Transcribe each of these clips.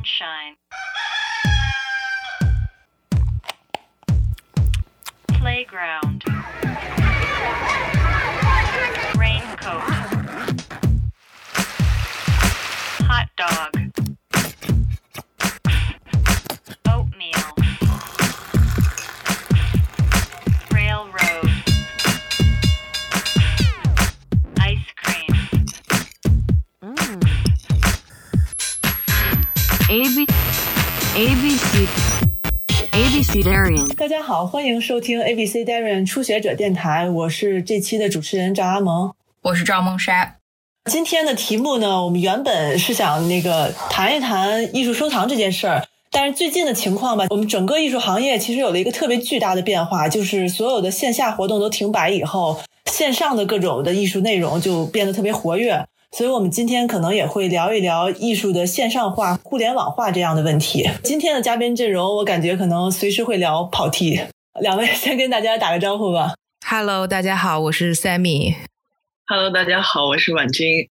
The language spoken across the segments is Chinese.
sunshine. Playground. Darian 大家好，欢迎收听 ABC Darian 初学者电台，我是这期的主持人赵阿萌。我是赵梦莎。今天的题目呢，我们原本是想那个谈一谈艺术收藏这件事儿，但是最近的情况吧，我们整个艺术行业其实有了一个特别巨大的变化，就是所有的线下活动都停摆以后，线上的各种的艺术内容就变得特别活跃。所以，我们今天可能也会聊一聊艺术的线上化、互联网化这样的问题。今天的嘉宾阵容，我感觉可能随时会聊跑题。两位 先跟大家打个招呼吧。Hello，大家好，我是 Sammy。Hello，大家好，我是婉晶。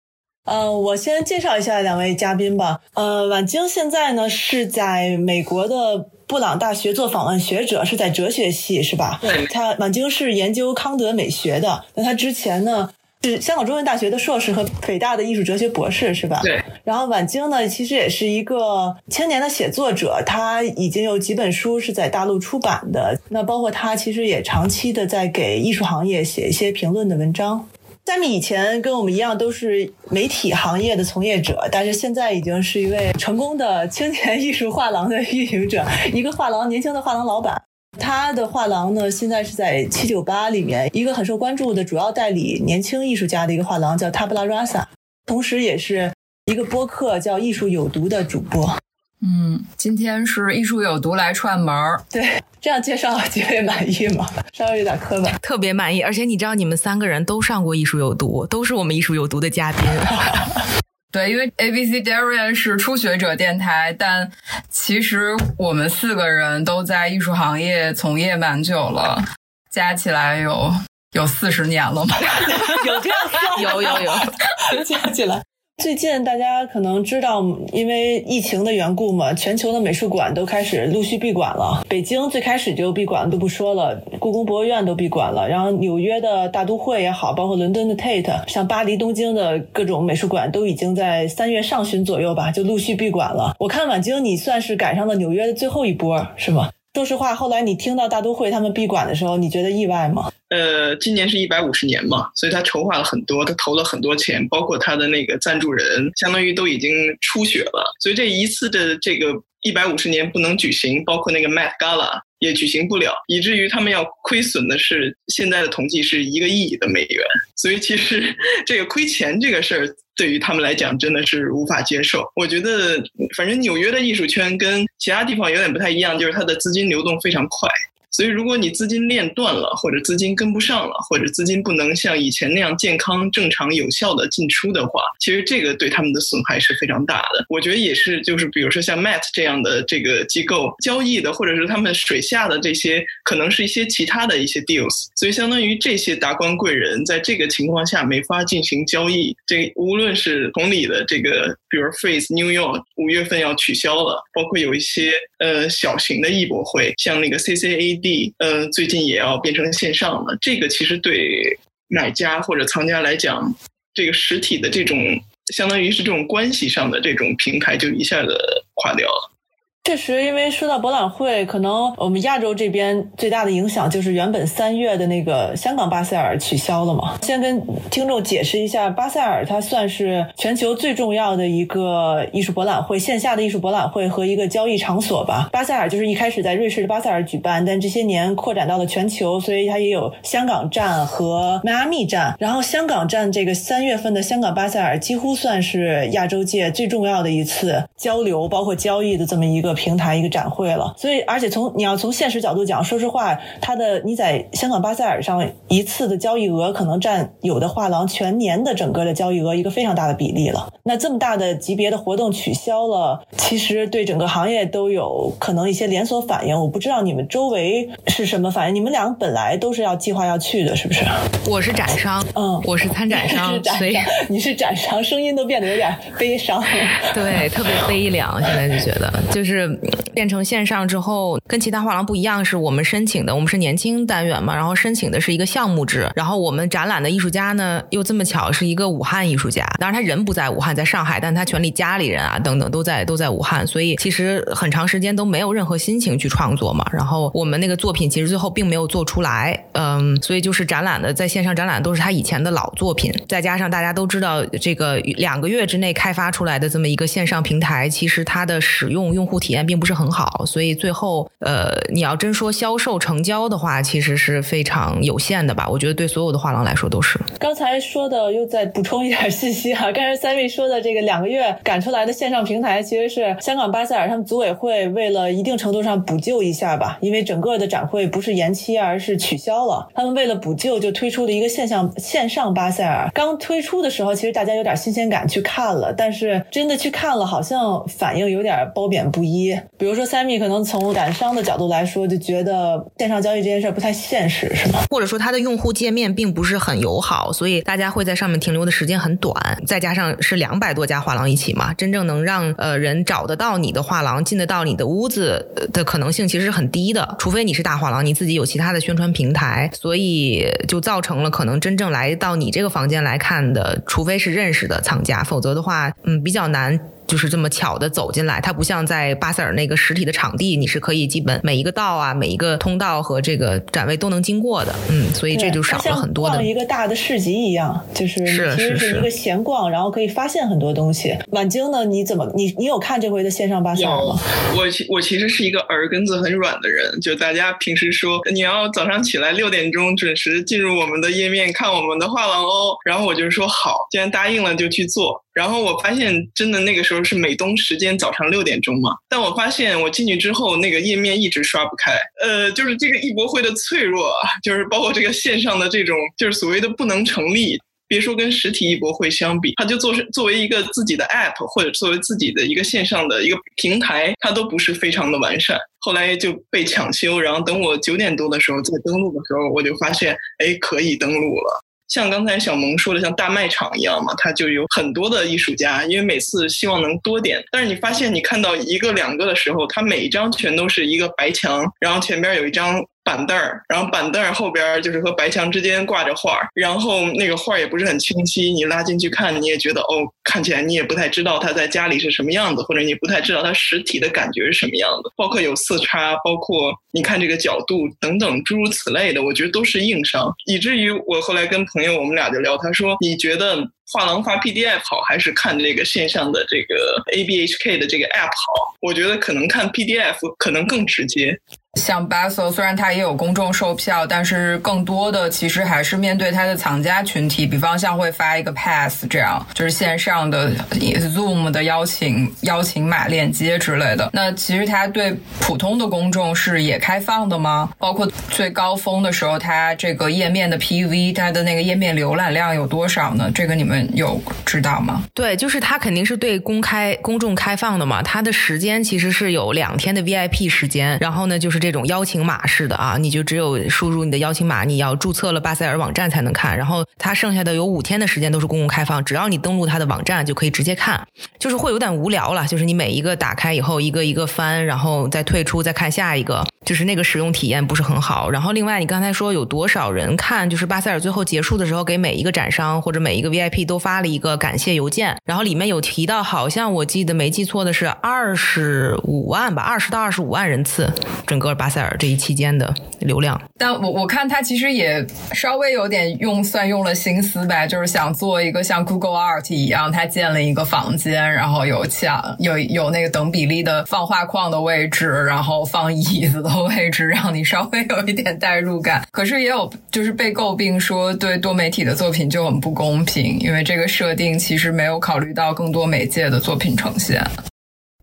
呃，我先介绍一下两位嘉宾吧。呃，婉晶现在呢是在美国的布朗大学做访问学者，是在哲学系，是吧？对她婉晶是研究康德美学的。那她之前呢是香港中文大学的硕士和北大的艺术哲学博士，是吧？对。然后婉晶呢，其实也是一个青年的写作者，她已经有几本书是在大陆出版的。那包括她其实也长期的在给艺术行业写一些评论的文章。三米以前跟我们一样都是媒体行业的从业者，但是现在已经是一位成功的青年艺术画廊的运营者，一个画廊年轻的画廊老板。他的画廊呢，现在是在七九八里面一个很受关注的主要代理年轻艺术家的一个画廊，叫 Tabla Rasa，同时也是一个播客叫《艺术有毒》的主播。嗯，今天是艺术有毒来串门儿，对，这样介绍几位满意吗？稍微有点磕巴。特别满意，而且你知道，你们三个人都上过《艺术有毒》，都是我们《艺术有毒》的嘉宾。对，因为 ABC Darian 是初学者电台，但其实我们四个人都在艺术行业从业蛮久了，加起来有有四十年了吧？有这样算有有有，加起来。最近大家可能知道，因为疫情的缘故嘛，全球的美术馆都开始陆续闭馆了。北京最开始就闭馆，都不说了，故宫博物院都闭馆了。然后纽约的大都会也好，包括伦敦的 Tate，像巴黎、东京的各种美术馆，都已经在三月上旬左右吧，就陆续闭馆了。我看婉晶，你算是赶上了纽约的最后一波，是吗？说实话，后来你听到大都会他们闭馆的时候，你觉得意外吗？呃，今年是一百五十年嘛，所以他筹划了很多，他投了很多钱，包括他的那个赞助人，相当于都已经出血了。所以这一次的这个一百五十年不能举行，包括那个 Met Gala 也举行不了，以至于他们要亏损的是现在的统计是一个亿的美元。所以其实 这个亏钱这个事儿。对于他们来讲，真的是无法接受。我觉得，反正纽约的艺术圈跟其他地方有点不太一样，就是它的资金流动非常快。所以，如果你资金链断了，或者资金跟不上了，或者资金不能像以前那样健康、正常、有效的进出的话，其实这个对他们的损害是非常大的。我觉得也是，就是比如说像 Matt 这样的这个机构交易的，或者是他们水下的这些，可能是一些其他的一些 deals。所以，相当于这些达官贵人在这个情况下没法进行交易。这无论是同理的这个，比如 Face New York 五月份要取消了，包括有一些呃小型的艺博会，像那个 CCAD。呃，最近也要变成线上了。这个其实对买家或者藏家来讲，这个实体的这种相当于是这种关系上的这种平台，就一下子垮掉了。确实，因为说到博览会，可能我们亚洲这边最大的影响就是原本三月的那个香港巴塞尔取消了嘛。先跟听众解释一下，巴塞尔它算是全球最重要的一个艺术博览会，线下的艺术博览会和一个交易场所吧。巴塞尔就是一开始在瑞士的巴塞尔举办，但这些年扩展到了全球，所以它也有香港站和迈阿密站。然后香港站这个三月份的香港巴塞尔，几乎算是亚洲界最重要的一次交流，包括交易的这么一个。平台一个展会了。所以，而且从你要从现实角度讲，说实话，它的你在香港巴塞尔上一次的交易额可能占有的画廊全年的整个的交易额一个非常大的比例了。那这么大的级别的活动取消了，其实对整个行业都有可能一些连锁反应。我不知道你们周围是什么反应。你们俩本来都是要计划要去的，是不是？我是展商，嗯我是参展商所以商，你是展商，声音都变得有点悲伤。对，特别悲凉。现在就觉得，就是变成线上之后，跟其他画廊不一样，是我们申请的，我们是年轻单元嘛，然后申请的是一个项目制，然后我们展览的艺术家呢，又这么巧是一个武汉艺术家，当然他人不在武汉，在上海，但他全里家里人啊等等都在都在武汉，所以其实很长时间都没有任何心情去创作嘛。然后我们那个作品其实最后并没有做出来，嗯，所以就是展览的在线上展览都是他以前的老作品，再加上大家都知道这个两个月之内开发出来的这么一个线上平台，其实它的使用用户体验并不是很好，所以最后呃，你要真说销售成交的话，其实是非常有限的吧？我觉得对所有的画廊来说都是。刚才说的又再补充一点信息哈、刚才三位说的这个两个月赶出来的线上平台，其实是香港巴塞尔他们组委会为了一定程度上补救一下吧，因为整个的展会不是延期，而是取消了。他们为了补救，就推出了一个线上线上巴塞尔。刚推出的时候，其实大家有点新鲜感去看了，但是真的去看了，好像反应有点褒贬不一。一比如说 Sammy 可能从展商的角度来说，就觉得线上交易这件事儿不太现实，是吗？或者说它的用户界面并不是很友好，所以大家会在上面停留的时间很短。再加上是两百多家画廊一起嘛，真正能让呃人找得到你的画廊、进得到你的屋子的可能性其实是很低的，除非你是大画廊，你自己有其他的宣传平台，所以就造成了可能真正来到你这个房间来看的，除非是认识的藏家，否则的话，嗯，比较难。就是这么巧的走进来，它不像在巴塞尔那个实体的场地，你是可以基本每一个道啊、每一个通道和这个展位都能经过的，嗯，所以这就少了很多的逛。一个大的市集一样，就是其实是一个闲逛，然后可以发现很多东西。晚晶呢，你怎么你你有看这回的线上巴塞尔吗？我其我其实是一个耳根子很软的人，就大家平时说你要早上起来六点钟准时进入我们的页面看我们的画廊哦，然后我就说好，既然答应了就去做。然后我发现真的那个时候是美东时间早上六点钟嘛，但我发现我进去之后那个页面一直刷不开，呃，就是这个艺博会的脆弱啊，就是包括这个线上的这种就是所谓的不能成立，别说跟实体艺博会相比，它就做是作为一个自己的 app 或者作为自己的一个线上的一个平台，它都不是非常的完善。后来就被抢修，然后等我九点多的时候再登录的时候，我就发现，哎，可以登录了。像刚才小萌说的，像大卖场一样嘛，它就有很多的艺术家，因为每次希望能多点，但是你发现你看到一个两个的时候，它每一张全都是一个白墙，然后前边有一张板凳儿，然后板凳儿后边就是和白墙之间挂着画儿，然后那个画儿也不是很清晰，你拉进去看，你也觉得哦，看起来你也不太知道他在家里是什么样子，或者你不太知道他实体的感觉是什么样子，包括有色差，包括你看这个角度等等诸如此类的，我觉得都是硬伤，以至于我后来跟朋友我们俩就聊，他说你觉得画廊发 PDF 好，还是看这个线上的这个 ABHK 的这个 App 好？我觉得可能看 PDF 可能更直接。像 Basel 虽然它也有公众售票，但是更多的其实还是面对它的藏家群体，比方像会发一个 Pass 这样，就是线上的 Zoom 的邀请邀请码链接之类的。那其实它对普通的公众是也开放的吗？包括最高峰的时候，它这个页面的 PV，它的那个页面浏览量有多少呢？这个你们有知道吗？对，就是它肯定是对公开公众开放的嘛，它的时间其实是有两天的 VIP 时间，然后呢就是这种邀请码式的啊，你就只有输入你的邀请码，你要注册了巴塞尔网站才能看，然后它剩下的有五天的时间都是公共开放，只要你登录它的网站就可以直接看，就是会有点无聊了，就是你每一个打开以后一个一个翻，然后再退出再看下一个，就是那个使用体验不是很好。然后另外你刚才说有多少人看，就是巴塞尔最后结束的时候给每一个展商或者每一个 VIP 都发了一个感谢邮件，然后里面有提到，好像我记得没记错的是二十五万吧，二十到二十五万人次，整个巴塞尔这一期间的流量。但我我看他其实也稍微有点用算用了心思吧，就是想做一个像 Google Art 一样，他建了一个房间，然后有墙，有有那个等比例的放画框的位置，然后放椅子的位置，让你稍微有一点代入感。可是也有就是被诟病说对多媒体的作品就很不公平，因为因为这个设定其实没有考虑到更多媒介的作品呈现。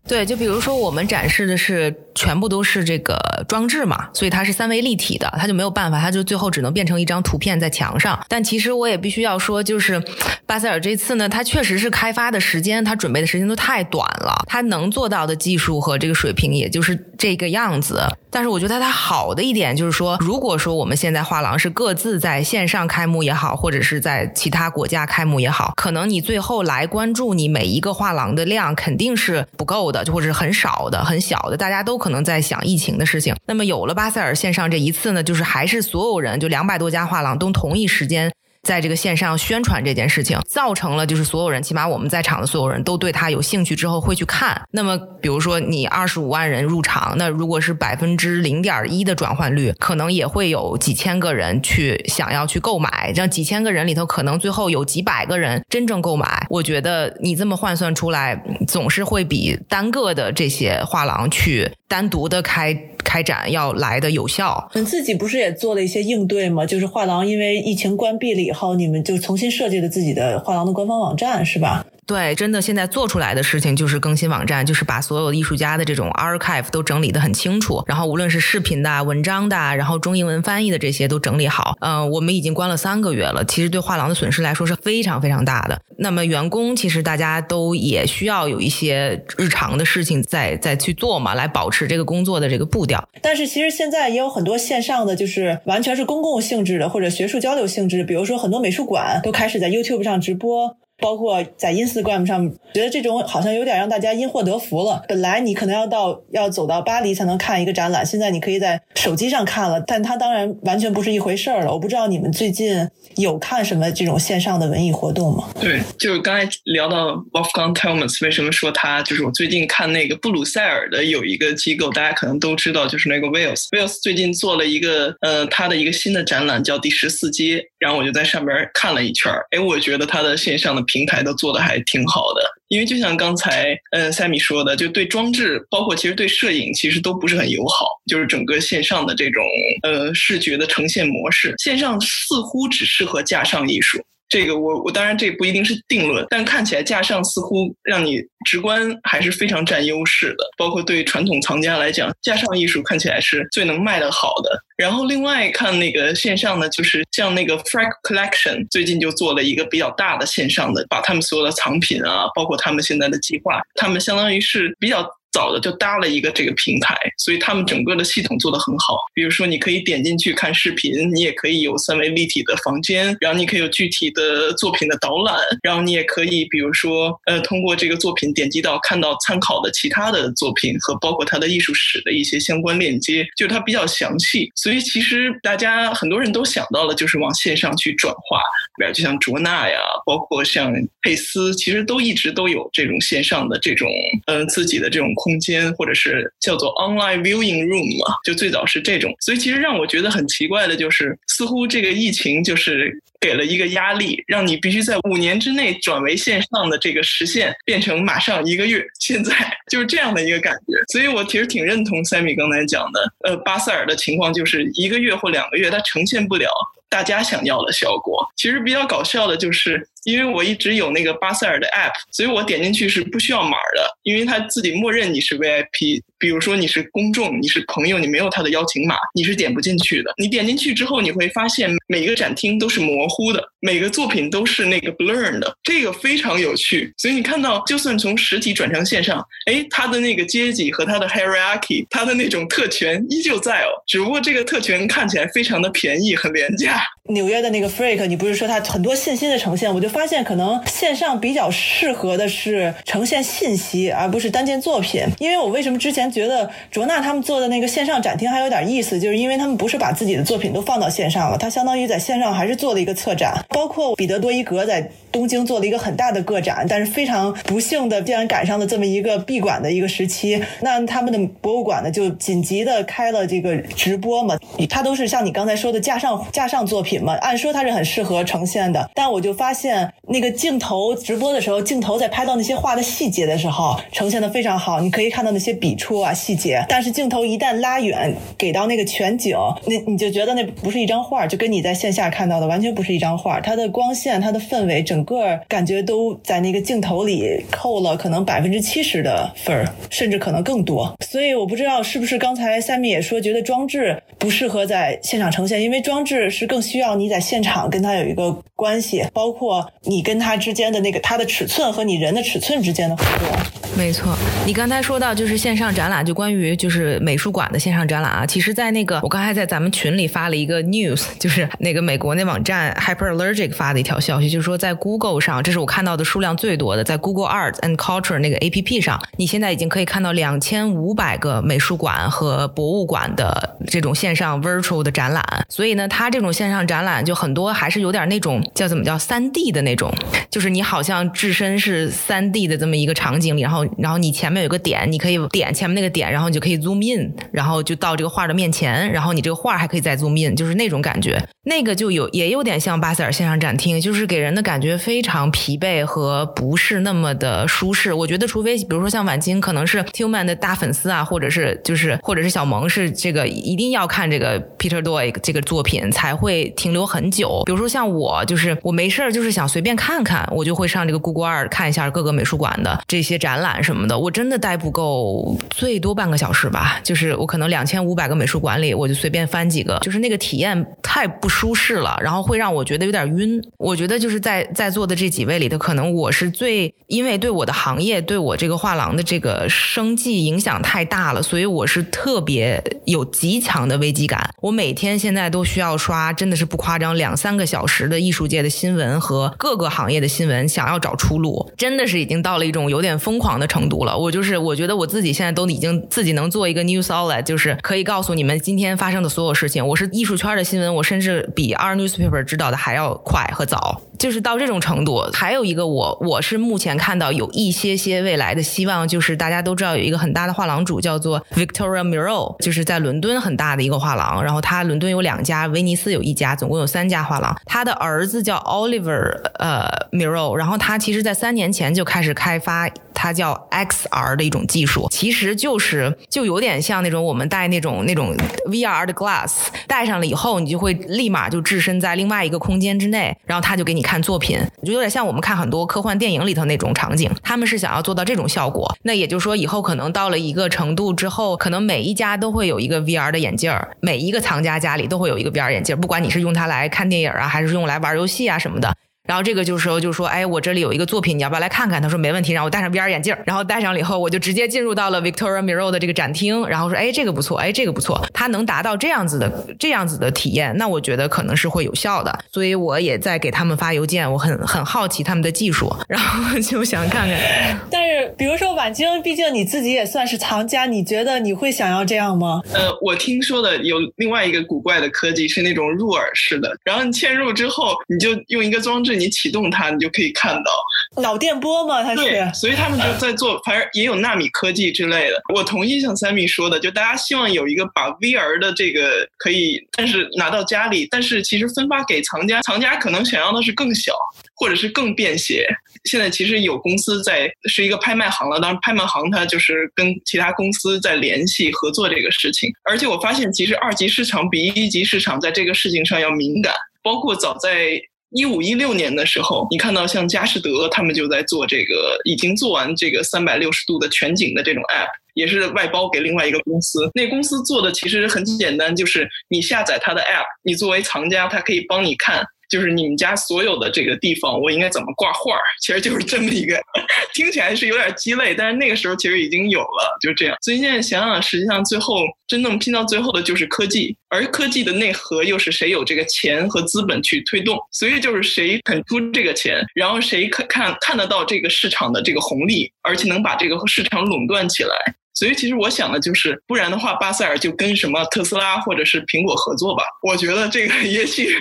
对，就比如说我们展示的是全部都是这个装置嘛，所以它是三维立体的，它就没有办法，它就最后只能变成一张图片在墙上。但其实我也必须要说，就是巴塞尔这次呢，它确实是开发的时间，它准备的时间都太短了，它能做到的技术和这个水平也就是这个样子。但是我觉得它好的一点就是说，如果说我们现在画廊是各自在线上开幕也好，或者是在其他国家开幕也好，可能你最后来关注你每一个画廊的量肯定是不够，的或者是很少的、很小的，大家都可能在想疫情的事情。那么有了巴塞尔线上这一次呢，就是还是所有人就两百多家画廊都同一时间。在这个线上宣传这件事情，造成了就是所有人，起码我们在场的所有人都对他有兴趣，之后会去看。那么，比如说你二十五万人入场，那如果是百分之零点一的转换率，可能也会有几千个人去想要去购买。这样几千个人里头，可能最后有几百个人真正购买。我觉得你这么换算出来，总是会比单个的这些画廊去单独的开开展要来的有效。你自己不是也做了一些应对吗？就是画廊因为疫情关闭了以后，你们就重新设计了自己的画廊的官方网站，是吧？对，真的现在做出来的事情就是更新网站，就是把所有艺术家的这种 archive 都整理的很清楚，然后无论是视频的、文章的，然后中英文翻译的这些都整理好。嗯、我们已经关了三个月了，其实对画廊的损失来说是非常非常大的。那么员工其实大家都也需要有一些日常的事情在在去做嘛，来保持这个工作的这个步调。但是其实现在也有很多线上的，就是完全是公共性质的或者学术交流性质，比如说很多美术馆都开始在 YouTube 上直播。包括在 Instagram 上，觉得这种好像有点让大家因祸得福了。本来你可能要到要走到巴黎才能看一个展览，现在你可以在手机上看了，但它当然完全不是一回事儿了。我不知道你们最近有看什么这种线上的文艺活动吗？对，就是刚才聊到 Wolfgang Tillmans，为什么说他就是我最近看那个布鲁塞尔的有一个机构，大家可能都知道，就是那个 Wales。Wales 最近做了一个呃他的一个新的展览叫第十四街，然后我就在上边看了一圈儿，哎，我觉得它的线上的平台都做的还挺好的。因为就像刚才嗯赛米说的，就对装置，包括其实对摄影，其实都不是很友好。就是整个线上的这种呃视觉的呈现模式，线上似乎只适合架上艺术。这个我我当然这不一定是定论，但看起来架上似乎让你直观还是非常占优势的。包括对传统藏家来讲，架上艺术看起来是最能卖得好的。然后另外看那个线上呢，就是像那个 Frank Collection 最近就做了一个比较大的线上的，把他们所有的藏品啊，包括他们现在的计划，他们相当于是比较。早的就搭了一个这个平台，所以他们整个的系统做得很好。比如说，你可以点进去看视频，你也可以有三维立体的房间，然后你可以有具体的作品的导览，然后你也可以，比如说，呃，通过这个作品点击到看到参考的其他的作品和包括它的艺术史的一些相关链接，就是它比较详细。所以其实大家很多人都想到了，就是往线上去转化，比如？就像卓纳呀，包括像佩斯，其实都一直都有这种线上的这种，呃，自己的这种。空间或者是叫做 online viewing room 嘛，就最早是这种，所以其实让我觉得很奇怪的就是，似乎这个疫情就是给了一个压力，让你必须在五年之内转为线上的这个实现变成马上一个月，现在 就是这样的一个感觉。所以我其实挺认同 Sammy 刚才讲的，呃，巴塞尔的情况就是一个月或两个月，它呈现不了大家想要的效果。其实比较搞笑的就是。因为我一直有那个巴塞尔的 app，所以我点进去是不需要码的，因为它自己默认你是 VIP。比如说你是公众，你是朋友，你没有他的邀请码，你是点不进去的。你点进去之后，你会发现每一个展厅都是模呼的，每个作品都是那个 blur 的，这个非常有趣。所以你看到，就算从实体转成线上，哎，他的那个阶级和他的 hierarchy，他的那种特权依旧在哦，只不过这个特权看起来非常的便宜，很廉价。纽约的那个 Freak，你不是说它很多信息的呈现，我就发现可能线上比较适合的是呈现信息，而不是单件作品。因为我为什么之前觉得卓纳他们做的那个线上展厅还有点意思，就是因为他们不是把自己的作品都放到线上了，他相当于在线上还是做了一个策展。包括彼得多伊格在东京做了一个很大的个展，但是非常不幸的，竟然赶上了这么一个闭馆的一个时期。那他们的博物馆呢，就紧急的开了这个直播嘛，它都是像你刚才说的架上架上作品。品嘛，按说它是很适合呈现的，但我就发现那个镜头直播的时候，镜头在拍到那些画的细节的时候，呈现的非常好，你可以看到那些笔触啊细节，但是镜头一旦拉远给到那个全景，那你就觉得那不是一张画，就跟你在线下看到的完全不是一张画，它的光线、它的氛围，整个感觉都在那个镜头里扣了可能百分之七十的分儿，甚至可能更多。所以我不知道是不是刚才三米也说，觉得装置不适合在现场呈现，因为装置是更需要你在现场跟它有一个关系，包括你跟它之间的那个它的尺寸和你人的尺寸之间的互动。没错，你刚才说到就是线上展览，就关于就是美术馆的线上展览啊。其实，在那个我刚才在咱们群里发了一个 news，就是那个美国那网站 Hyperallergic 发的一条消息，就是说在 Google 上，这是我看到的数量最多的，在 Google Art and Culture 那个 APP 上，你现在已经可以看到两千五百个美术馆和博物馆的这种线上 virtual 的展览。所以呢，它这种线上展览就很多还是有点那种叫怎么叫三 D 的那种，就是你好像置身是三 D 的这么一个场景里，然后然后你前面有个点，你可以点前面那个点，然后你就可以 zoom in，然后就到这个画的面前，然后你这个画还可以再 zoom in，就是那种感觉。那个就有也有点像巴塞尔线上展厅，就是给人的感觉非常疲惫和不是那么的舒适。我觉得，除非比如说像晚金可能是 Tillman 的大粉丝啊，或者是就是或者是小萌是这个一定要看这个 Peter Doig 这个作品才会停留很久。比如说像我，就是我没事儿就是想随便看看，我就会上这个 Google Art 看一下各个美术馆的这些展览什么的。我真的待不够，最多半个小时吧。就是我可能两千五百个美术馆里，我就随便翻几个，就是那个体验太不舒适了，然后会让我觉得有点晕。我觉得就是在在座的这几位里头，可能我是最因为对我的行业、对我这个画廊的这个生计影响太大了，所以我是特别有极强的危机感。我每天现在都需要刷，真的是不夸张，两三个小时的艺术界的新闻和各个行业的新闻，想要找出路，真的是已经到了一种有点疯狂的程度了。我就是我觉得我自己现在都已经自己能做一个 news outlet，就是可以告诉你们今天发生的所有事情。我是艺术圈的新闻，我甚至比 R newspaper 知道的还要快和早，就是到这种程度。还有一个我我是目前看到有一些些未来的希望，就是大家都知道有一个很大的画廊主叫做 Victoria Miro，就是在伦敦很大的一个画廊，然后他伦敦有两家，威尼斯有一家，总共有三家画廊。他的儿子叫 Oliver 呃 Miro，然后他其实在三年前就开始开发。它叫 XR 的一种技术，其实就是就有点像那种我们戴那种那种 VR 的 glass，戴上了以后，你就会立马就置身在另外一个空间之内，然后他就给你看看作品，就有点像我们看很多科幻电影里头那种场景。他们是想要做到这种效果，那也就是说，以后可能到了一个程度之后，可能每一家都会有一个 VR 的眼镜儿，每一个藏家家里都会有一个 VR 眼镜儿，不管你是用它来看电影啊，还是用来玩游戏啊什么的。然后这个就是说，就说，哎，我这里有一个作品，你要不要来看看？他说没问题，让我戴上 VR 眼镜，然后戴上了以后，我就直接进入到了 Victoria Miro 的这个展厅，然后说，哎，这个不错，哎，这个不错，它能达到这样子的这样子的体验，那我觉得可能是会有效的。所以我也在给他们发邮件，我很很好奇他们的技术，然后就想看看。但是，比如说晚清，毕竟你自己也算是藏家，你觉得你会想要这样吗？呃，我听说的有另外一个古怪的科技是那种入耳式的，然后你嵌入之后，你就用一个装置，你启动它。你就可以看到脑电波吗？它是对，所以他们就在做，反正也有纳米科技之类的。我同意像 Sammy 说的，就大家希望有一个把 VR 的这个可以，但是拿到家里，但是其实分发给藏家，藏家可能想要的是更小，或者是更便携。现在其实有公司在是一个拍卖行了，当然拍卖行它就是跟其他公司在联系合作这个事情。而且我发现，其实二级市场比一级市场在这个事情上要敏感，包括早在。一五一六年的时候，你看到像佳士得他们就在做这个，已经做完这个三百六十度的全景的这种 app，也是外包给另外一个公司。那公司做的其实很简单，就是你下载它的 app，你作为藏家，它可以帮你看。就是你们家所有的这个地方，我应该怎么挂画儿？其实就是这么一个，听起来是有点鸡肋，但是那个时候其实已经有了，就这样。所以现在想想，实际上最后真正拼到最后的就是科技，而科技的内核又是谁有这个钱和资本去推动？所以就是谁肯出这个钱，然后谁可看看得到这个市场的这个红利，而且能把这个市场垄断起来。所以其实我想的就是，不然的话，巴塞尔就跟什么特斯拉或者是苹果合作吧。我觉得这个 也许，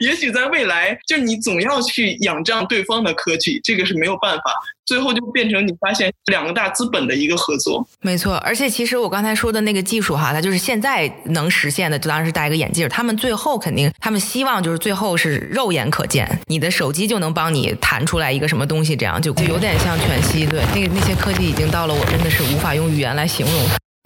也许在未来，就你总要去仰仗对方的科技，这个是没有办法。最后就变成你发现两个大资本的一个合作。没错，而且其实我刚才说的那个技术哈，它就是现在能实现的，就当然是戴一个眼镜。他们最后肯定，他们希望就是最后是肉眼可见，你的手机就能帮你弹出来一个什么东西，这样就就有点像全息。对，那个那些科技已经到了我真的是无法用语言来形容。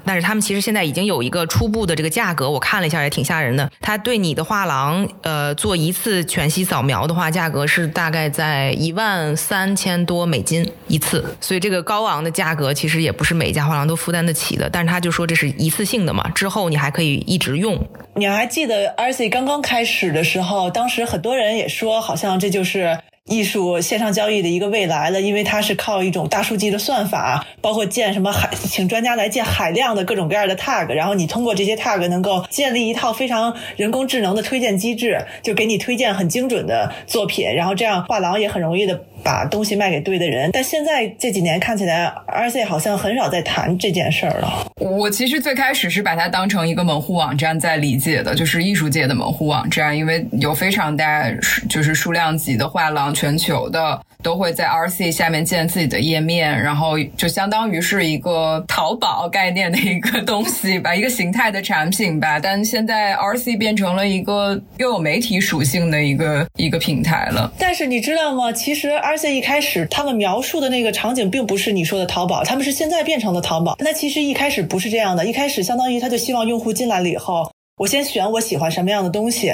但是他们其实现在已经有一个初步的这个价格，我看了一下也挺吓人的。他对你的画廊，呃，做一次全息扫描的话，价格是大概在一万三千多美金一次。所以这个高昂的价格其实也不是每一家画廊都负担得起的。但是他就说这是一次性的嘛，之后你还可以一直用。你还记得 RC 刚刚开始的时候，当时很多人也说，好像这就是艺术线上交易的一个未来了，因为它是靠一种大数据的算法，包括建什么海，请专家来建海量的各种各样的 tag，然后你通过这些 tag 能够建立一套非常人工智能的推荐机制，就给你推荐很精准的作品，然后这样画廊也很容易的把东西卖给对的人。但现在这几年看起来，RC 好像很少在谈这件事儿了。我其实最开始是把它当成一个门户网站在理解的，就是艺术界的门户网站，因为有非常大就是数量级的画廊，全球的都会在 RC 下面建自己的页面，然后就相当于是一个淘宝概念的一个东西吧，一个形态的产品吧。但现在 RC 变成了一个又有媒体属性的一个一个平台了。但是你知道吗？其实 RC 一开始他们描述的那个场景并不是你说的淘宝，他们是现在变成了淘宝。那其实一开始不是这样的，一开始相当于他就希望用户进来了以后，我先选我喜欢什么样的东西，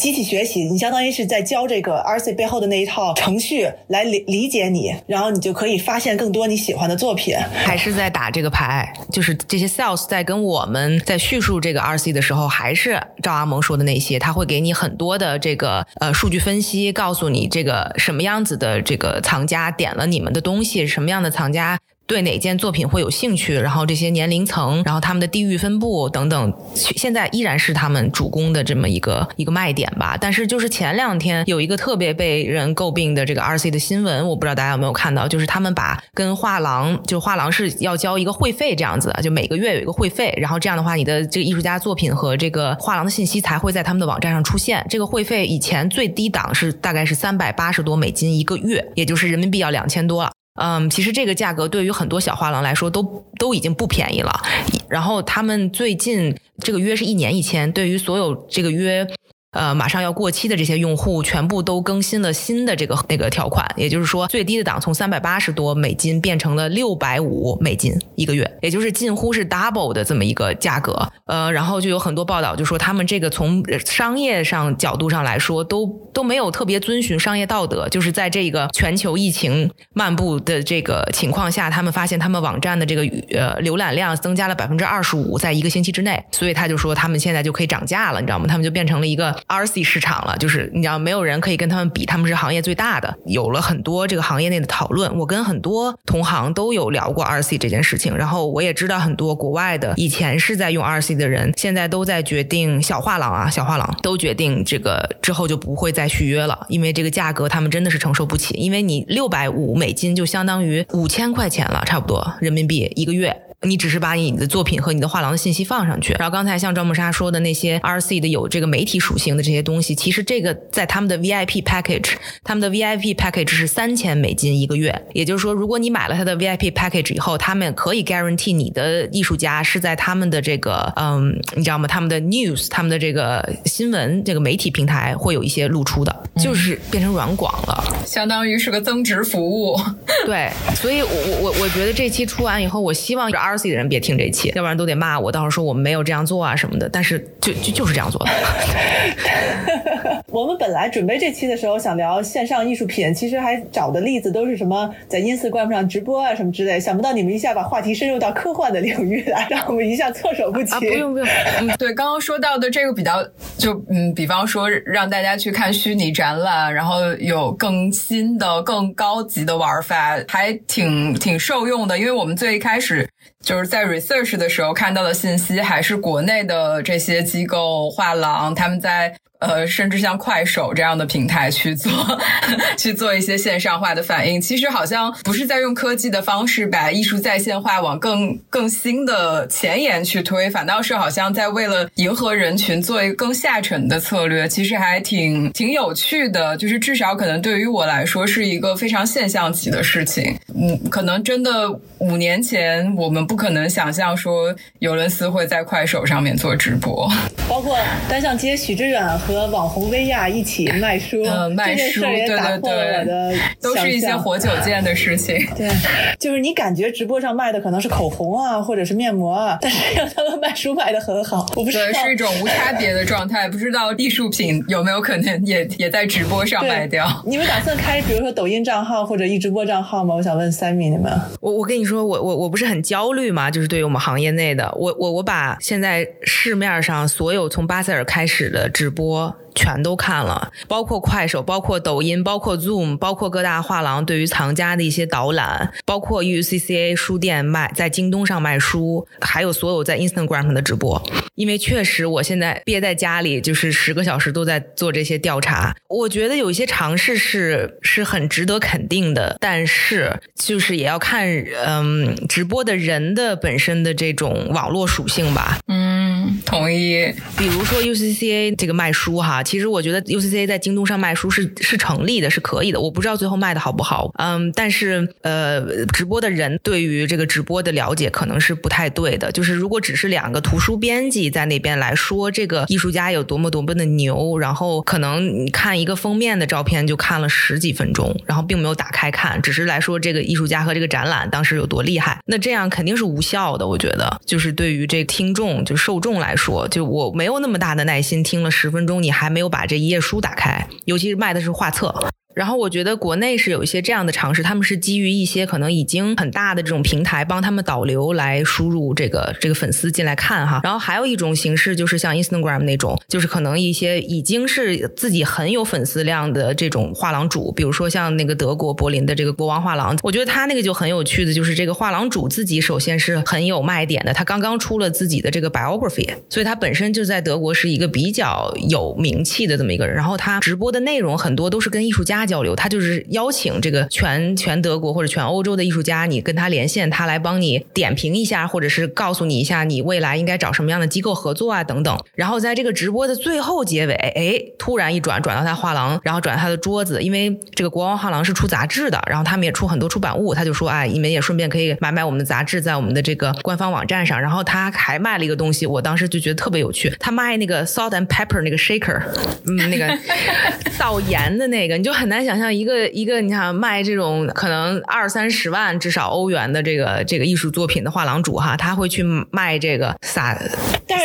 机器学习，你相当于是在教这个 RC 背后的那一套程序来理理解你，然后你就可以发现更多你喜欢的作品。还是在打这个牌，就是这些 sales 在跟我们在叙述这个 RC 的时候，还是赵阿蒙说的那些，他会给你很多的这个呃数据分析，告诉你这个什么样子的这个藏家点了你们的东西，什么样的藏家。对哪件作品会有兴趣，然后这些年龄层，然后他们的地域分布等等，现在依然是他们主攻的这么一个一个卖点吧。但是就是前两天有一个特别被人诟病的这个 RC 的新闻，我不知道大家有没有看到，就是他们把跟画廊，就画廊是要交一个会费这样子，就每个月有一个会费，然后这样的话，你的这个艺术家作品和这个画廊的信息才会在他们的网站上出现。这个会费以前最低档是大概是三百八十多美金一个月，也就是人民币要两千多了。嗯，其实这个价格对于很多小画廊来说都都已经不便宜了。然后他们最近这个约是一年一签，对于所有这个约。呃，马上要过期的这些用户全部都更新了新的这个那个条款，也就是说，最低的档从三百八十多美金变成了六百五美金一个月，也就是近乎是 double 的这么一个价格。呃，然后就有很多报道就说，他们这个从商业上角度上来说，都都没有特别遵循商业道德，就是在这个全球疫情漫步的这个情况下，他们发现他们网站的这个呃浏览量增加了百分之二十五，在一个星期之内，所以他就说他们现在就可以涨价了，你知道吗？他们就变成了一个。RC 市场了，就是你知道，没有人可以跟他们比，他们是行业最大的，有了很多这个行业内的讨论。我跟很多同行都有聊过 RC 这件事情，然后我也知道很多国外的以前是在用 RC 的人，现在都在决定小画廊啊，小画廊都决定这个之后就不会再续约了，因为这个价格他们真的是承受不起，因为你六百五美金就相当于五千块钱了，差不多人民币一个月。你只是把你的作品和你的画廊的信息放上去，然后刚才像赵梦莎说的那些 RC 的有这个媒体属性的这些东西，其实这个在他们的 VIP package，他们的 VIP package 是三千美金一个月，也就是说，如果你买了他的 VIP package 以后，他们可以 guarantee 你的艺术家是在他们的这个嗯，你知道吗？他们的 news，他们的这个新闻这个媒体平台会有一些露出的，就是变成软广了，相当于是个增值服务。对，所以我我我我觉得这期出完以后，我希望 RC 的人别听这期，要不然都得骂我，到时候说我们没有这样做啊什么的。但是就就就是这样做的。我们本来准备这期的时候想聊线上艺术品，其实还找的例子都是什么在 Instagram 上直播啊什么之类。想不到你们一下把话题深入到科幻的领域来，让我们一下措手不及。啊，不用不用。嗯，对，刚刚说到的这个比较，就嗯，比方说让大家去看虚拟展览，然后有更新的、更高级的玩法，还挺挺受用的。因为我们最一开始就是在 research 的时候看到的信息，还是国内的这些机构画廊他们在。呃，甚至像快手这样的平台去做 去做一些线上化的反应，其实好像不是在用科技的方式把艺术在线化往更更新的前沿去推，反倒是好像在为了迎合人群做一个更下沉的策略，其实还挺挺有趣的。就是至少可能对于我来说是一个非常现象级的事情。嗯，可能真的五年前我们不可能想象说尤伦斯会在快手上面做直播。包括单向街许知远和网红薇娅一起卖书，嗯，卖书，对对打破了我的对，都是一些活久见的事情。对，就是你感觉直播上卖的可能是口红啊，或者是面膜啊，但是让他们卖书卖的很好，我不知对，道是一种无差别的状态，不知道艺术品有没有可能也也在直播上卖掉。你们打算开比如说抖音账号或者一直播账号吗？我想问 Sammy 你们。我我跟你说，我我我不是很焦虑嘛，就是对于我们行业内的，我我我把现在市面上所有从巴塞尔开始的直播。全都看了，包括快手，包括抖音，包括 Zoom，包括各大画廊对于藏家的一些导览，包括 UCCA 书店卖在京东上卖书，还有所有在 Instagram 的直播。因为确实我现在憋在家里，就是十个小时都在做这些调查。我觉得有一些尝试是是很值得肯定的，但是就是也要看嗯直播的人的本身的这种网络属性吧。嗯，同意。比如说 UCCA 这个卖书哈，其实我觉得 UCCA 在京东上卖书是是成立的，是可以的。我不知道最后卖的好不好，嗯，但是呃，直播的人对于这个直播的了解可能是不太对的。就是如果只是两个图书编辑在那边来说这个艺术家有多么多么的牛，然后可能你看一个封面的照片就看了十几分钟，然后并没有打开看，只是来说这个艺术家和这个展览当时有多厉害，那这样肯定是无效的。我觉得，就是对于这听众就受众来说，就我没有那么大的耐心听了十分钟，你还没有把这一页书打开，尤其是卖的是画册。然后我觉得国内是有一些这样的尝试，他们是基于一些可能已经很大的这种平台帮他们导流来输入这个这个粉丝进来看哈。然后还有一种形式就是像 Instagram 那种，就是可能一些已经是自己很有粉丝量的这种画廊主，比如说像那个德国柏林的这个国王画廊，我觉得他那个就很有趣的，就是这个画廊主自己首先是很有卖点的，他刚刚出了自己的这个 biography，所以他本身就在德国是一个比较有名气的这么一个人。然后他直播的内容很多都是跟艺术家交流，他就是邀请这个全全德国或者全欧洲的艺术家，你跟他连线，他来帮你点评一下，或者是告诉你一下你未来应该找什么样的机构合作啊等等。然后在这个直播的最后结尾，哎，突然一转转到他画廊，然后转到他的桌子，因为这个国王画廊是出杂志的，然后他们也出很多出版物，他就说，哎，你们也顺便可以买买我们的杂志，在我们的这个官方网站上。然后他还卖了一个东西，我当时就觉得特别有趣，他卖那个 salt and pepper 那个 shaker，嗯，那个 倒盐的那个，你就很难想象一个一个你想卖这种可能二三十万至少欧元的这个这个艺术作品的画廊主哈，他会去卖这个撒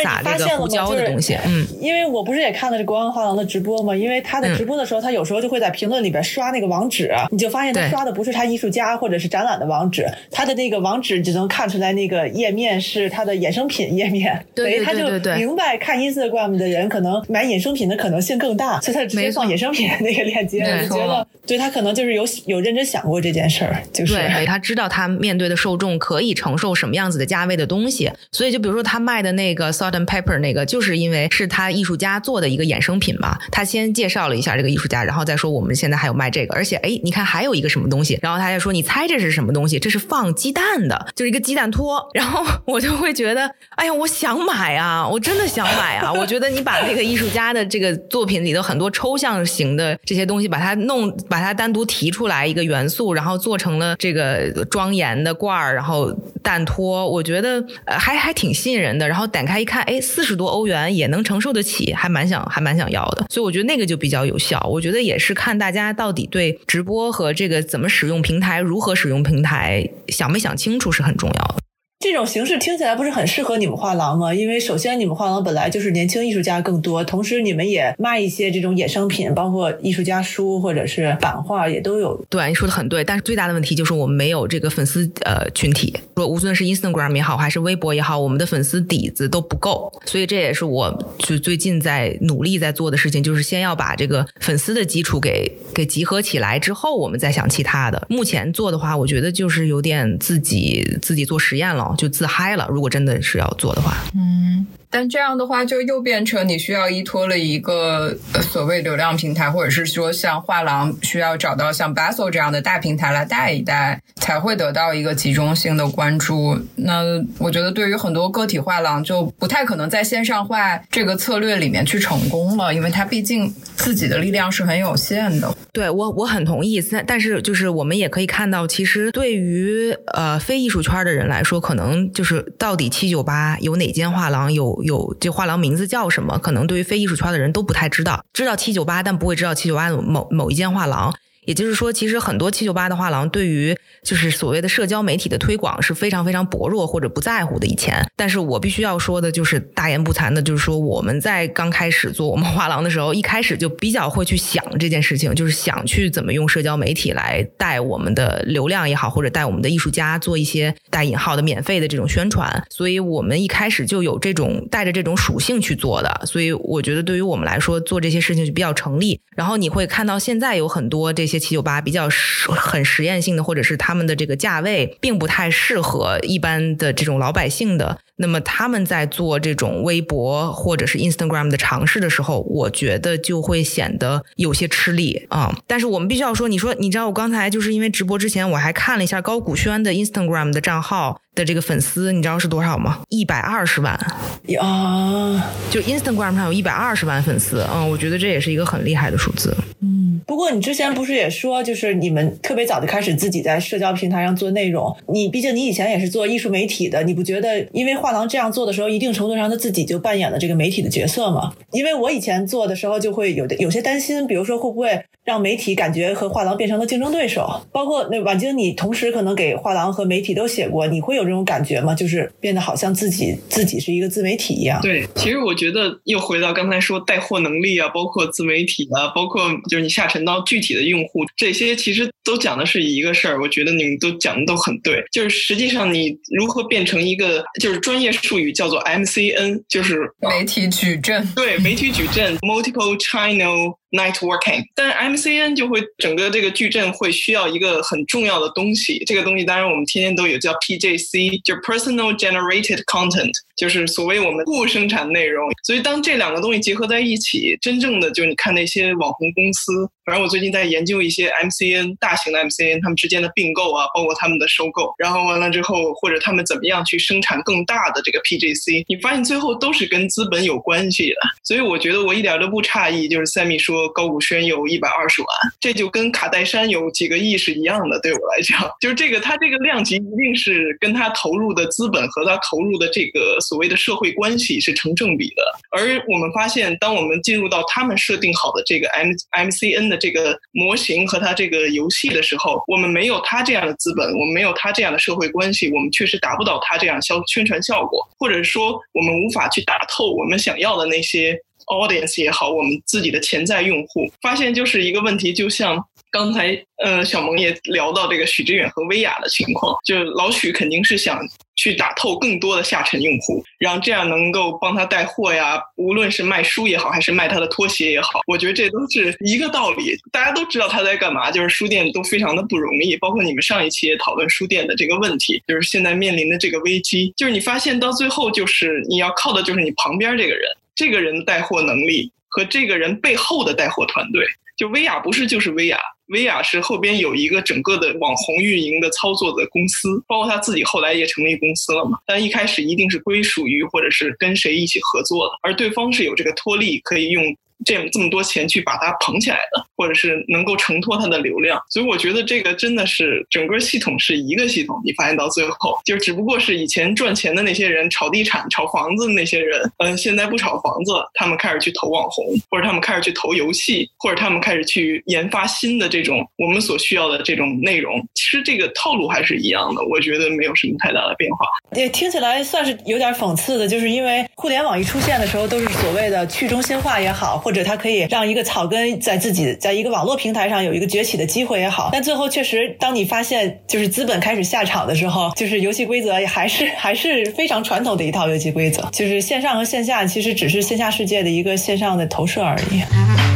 撒这个胡椒的东西，嗯。因为我不是也看了这国王画廊的直播吗？因为他在直播的时候，他有时候就会在评论里边刷那个网址，你就发现他刷的不是他艺术家或者是展览的网址，他的那个网址只能看出来那个页面是他的衍生品页面，对对等于他就明白看 Instagram 的人可能买衍生品的可能性更大，所以他就直接放衍生品的那个链接，觉得对他可能就是有有认真想过这件事儿，就是对，他知道他面对的受众可以承受什么样子的价位的东西，所以就比如说他卖的那个 salt and pepper 那个，就是因为是他艺术家做的一个衍生品嘛。他先介绍了一下这个艺术家，然后再说我们现在还有卖这个，而且哎，你看还有一个什么东西，然后他就说你猜这是什么东西？这是放鸡蛋的，就是一个鸡蛋托。然后我就会觉得，哎呀，我想买啊，我真的想买啊！我觉得你把这个艺术家的这个作品里头很多抽象型的这些东西，把它弄，把它单独提出来一个元素，然后做成了这个庄严的罐儿，然后蛋托，我觉得呃还还挺吸引人的。然后点开一看，哎，四十多欧元也能承受得起，还蛮想还蛮想要的。所以我觉得那个就比较有效。我觉得也是看大家到底对直播和这个怎么使用平台、如何使用平台想没想清楚是很重要的。这种形式听起来不是很适合你们画廊吗？因为首先你们画廊本来就是年轻艺术家更多，同时你们也卖一些这种衍生品，包括艺术家书或者是版画也都有。对，你说的很对，但是最大的问题就是我们没有这个粉丝呃群体，说无论是 Instagram 也好，还是微博也好，我们的粉丝底子都不够，所以这也是我就最近在努力在做的事情，就是先要把这个粉丝的基础给给集合起来之后，我们再想其他的。目前做的话，我觉得就是有点自己自己做实验了，就自嗨了。如果真的是要做的话，嗯但这样的话，就又变成你需要依托了一个、所谓流量平台，或者是说像画廊需要找到像 Basel 这样的大平台来带一带，才会得到一个集中性的关注。那我觉得对于很多个体画廊，就不太可能在线上画这个策略里面去成功了，因为它毕竟自己的力量是很有限的。对我我很同意，但但是就是我们也可以看到，其实对于呃非艺术圈的人来说，可能就是到底七九八有哪间画廊有有这画廊名字叫什么，可能对于非艺术圈的人都不太知道，知道七九八，但不会知道七九八的某某一间画廊。也就是说，其实很多七九八的画廊对于就是所谓的社交媒体的推广是非常非常薄弱或者不在乎的。以前，但是我必须要说的就是大言不惭的，就是说我们在刚开始做我们画廊的时候，一开始就比较会去想这件事情，就是想去怎么用社交媒体来带我们的流量也好，或者带我们的艺术家做一些带引号的免费的这种宣传。所以我们一开始就有这种带着这种属性去做的。所以我觉得对于我们来说，做这些事情就比较成立。然后你会看到现在有很多这些。七九八比较很实验性的，或者是他们的这个价位并不太适合一般的这种老百姓的。那么他们在做这种微博或者是 Instagram 的尝试的时候，我觉得就会显得有些吃力啊。但是我们必须要说，你说你知道我刚才就是因为直播之前我还看了一下高古轩的 Instagram 的账号的这个粉丝，你知道是多少吗？一百二十万啊！就 Instagram 上有一百二十万粉丝，嗯，我觉得这也是一个很厉害的数字。嗯，不过你之前不是也说，就是你们特别早就开始自己在社交平台上做内容。你毕竟你以前也是做艺术媒体的，你不觉得因为画廊这样做的时候，一定程度上他自己就扮演了这个媒体的角色嘛？因为我以前做的时候就会有的有些担心，比如说会不会让媒体感觉和画廊变成了竞争对手？包括那婉晶，你同时可能给画廊和媒体都写过，你会有这种感觉吗？就是变得好像自己自己是一个自媒体一样？对，其实我觉得又回到刚才说带货能力啊，包括自媒体啊，包括就是你下沉到具体的用户，这些其实都讲的是一个事儿。我觉得你们都讲的都很对，就是实际上你如何变成一个就是专业术语叫做 MCN，就是媒体矩阵。对，媒体矩阵 （Multiple Channel Networking）。但是 MCN 就会整个这个矩阵会需要一个很重要的东西，这个东西当然我们天天都有，叫 PJC，就 Personal Generated Content，就是所谓我们不生产内容。所以当这两个东西结合在一起，真正的就是你看那些网红公司，反正我最近在研究一些 MCN 大型的 MCN 他们之间的并购啊，包括他们的收购，然后完了之后或者他们怎么样去生产更大的这个 PJC，你发现最后都是跟资本有关系的。所以我觉得我一点都不诧异，就是 Sammy 说高古轩有一百二十万，这就跟卡戴珊有几个亿是一样的。对我来讲，就是这个他这个量级一定是跟他投入的资本和他投入的这个所谓的社会关系是成正比的。而我们发现，当我们进入到他们设定好的这个 M MCN 的这个模型和他这个游戏的时候，我们没有他这样的资本，我们没有他这样的社会关系，我们确实达不到他这样销宣传效果，或者说我们无法去打透我们想要的那些 audience 也好，我们自己的潜在用户。发现就是一个问题，就像刚才呃小萌也聊到这个许知远和薇娅的情况，就老许肯定是想。去打透更多的下沉用户，然后这样能够帮他带货呀。无论是卖书也好，还是卖他的拖鞋也好，我觉得这都是一个道理。大家都知道他在干嘛，就是书店都非常的不容易。包括你们上一期也讨论书店的这个问题，就是现在面临的这个危机，就是你发现到最后，就是你要靠的就是你旁边这个人，这个人带货能力和这个人背后的带货团队。就薇娅不是就是薇娅。薇娅是后边有一个整个的网红运营的操作的公司，包括她自己后来也成立公司了嘛。但一开始一定是归属于或者是跟谁一起合作的，而对方是有这个托力可以用。这这么多钱去把它捧起来的，或者是能够承托它的流量，所以我觉得这个真的是整个系统是一个系统。你发现到最后，就只不过是以前赚钱的那些人炒地产、炒房子的那些人，嗯，现在不炒房子，他们开始去投网红，或者他们开始去投游戏，或者他们开始去研发新的这种我们所需要的这种内容。其实这个套路还是一样的，我觉得没有什么太大的变化。也听起来算是有点讽刺的，就是因为互联网一出现的时候，都是所谓的去中心化也好，或者它可以让一个草根在自己在一个网络平台上有一个崛起的机会也好，但最后确实，当你发现就是资本开始下场的时候，就是游戏规则还是 还是非常传统的一套游戏规则，就是线上和线下其实只是线下世界的一个线上的投射而已。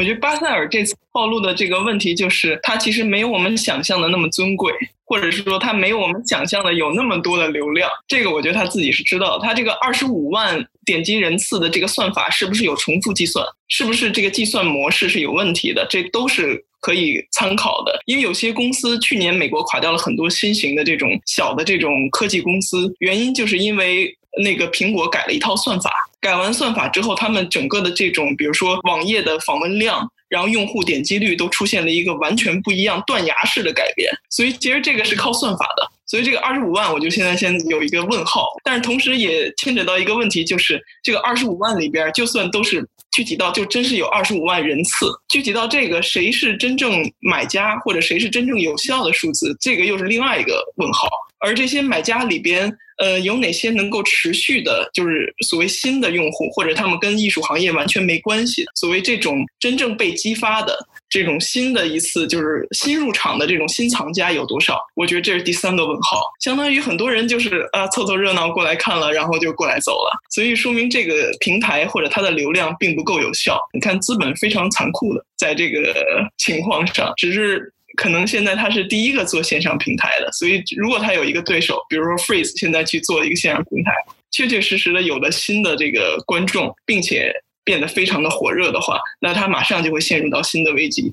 我觉得巴塞尔这次暴露的这个问题就是，他其实没有我们想象的那么尊贵，或者是说他没有我们想象的有那么多的流量。这个我觉得他自己是知道。他这个二十五万点击人次的这个算法是不是有重复计算？是不是这个计算模式是有问题的？这都是可以参考的。因为有些公司去年美国垮掉了很多新型的这种小的这种科技公司，原因就是因为那个苹果改了一套算法。改完算法之后，他们整个的这种，比如说网页的访问量，然后用户点击率都出现了一个完全不一样、断崖式的改变。所以其实这个是靠算法的。所以这个二十五万，我就现在先有一个问号。但是同时也牵扯到一个问题，就是这个二十五万里边，就算都是具体到就真是有二十五万人次，具体到这个谁是真正买家或者谁是真正有效的数字，这个又是另外一个问号。而这些买家里边，呃，有哪些能够持续的，就是所谓新的用户，或者他们跟艺术行业完全没关系，所谓这种真正被激发的这种新的一次就是新入场的这种新藏家有多少？我觉得这是第三个问号。相当于很多人就是啊凑凑热闹过来看了，然后就过来走了，所以说明这个平台或者它的流量并不够有效。你看资本非常残酷的在这个情况上，只是。可能现在他是第一个做线上平台的，所以如果他有一个对手，比如说 Freeze 现在去做一个线上平台，确确实实的有了新的这个观众，并且变得非常的火热的话，那他马上就会陷入到新的危机。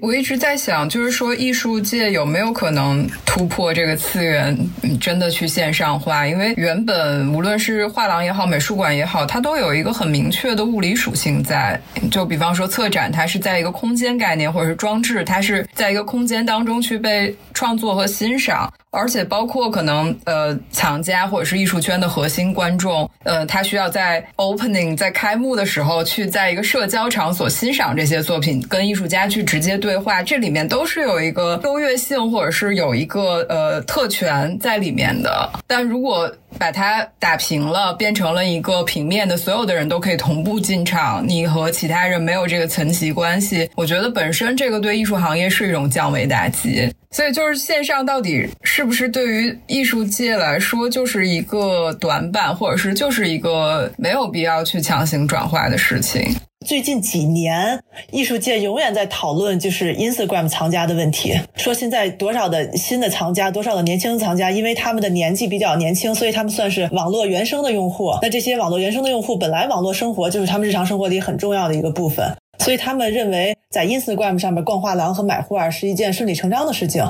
我一直在想，就是说艺术界有没有可能突破这个次元，真的去线上化？因为原本无论是画廊也好，美术馆也好，它都有一个很明确的物理属性在。就比方说策展，它是在一个空间概念，或者是装置，它是在一个空间当中去被创作和欣赏。而且包括可能呃藏家或者是艺术圈的核心观众，呃，他需要在 opening 在开幕的时候去在一个社交场所欣赏这些作品，跟艺术家去直接对话，这里面都是有一个优越性或者是有一个呃特权在里面的。但如果把它打平了，变成了一个平面的，所有的人都可以同步进场，你和其他人没有这个层级关系，我觉得本身这个对艺术行业是一种降维打击。所以就是线上到底是不是对于艺术界来说就是一个短板，或者是就是一个没有必要去强行转化的事情？最近几年，艺术界永远在讨论就是 Instagram 藏家的问题，说现在多少的新的藏家，多少的年轻藏家，因为他们的年纪比较年轻，所以他们算是网络原生的用户。那这些网络原生的用户，本来网络生活就是他们日常生活里很重要的一个部分，所以他们认为在 Instagram 上面逛画廊和买画是一件顺理成章的事情。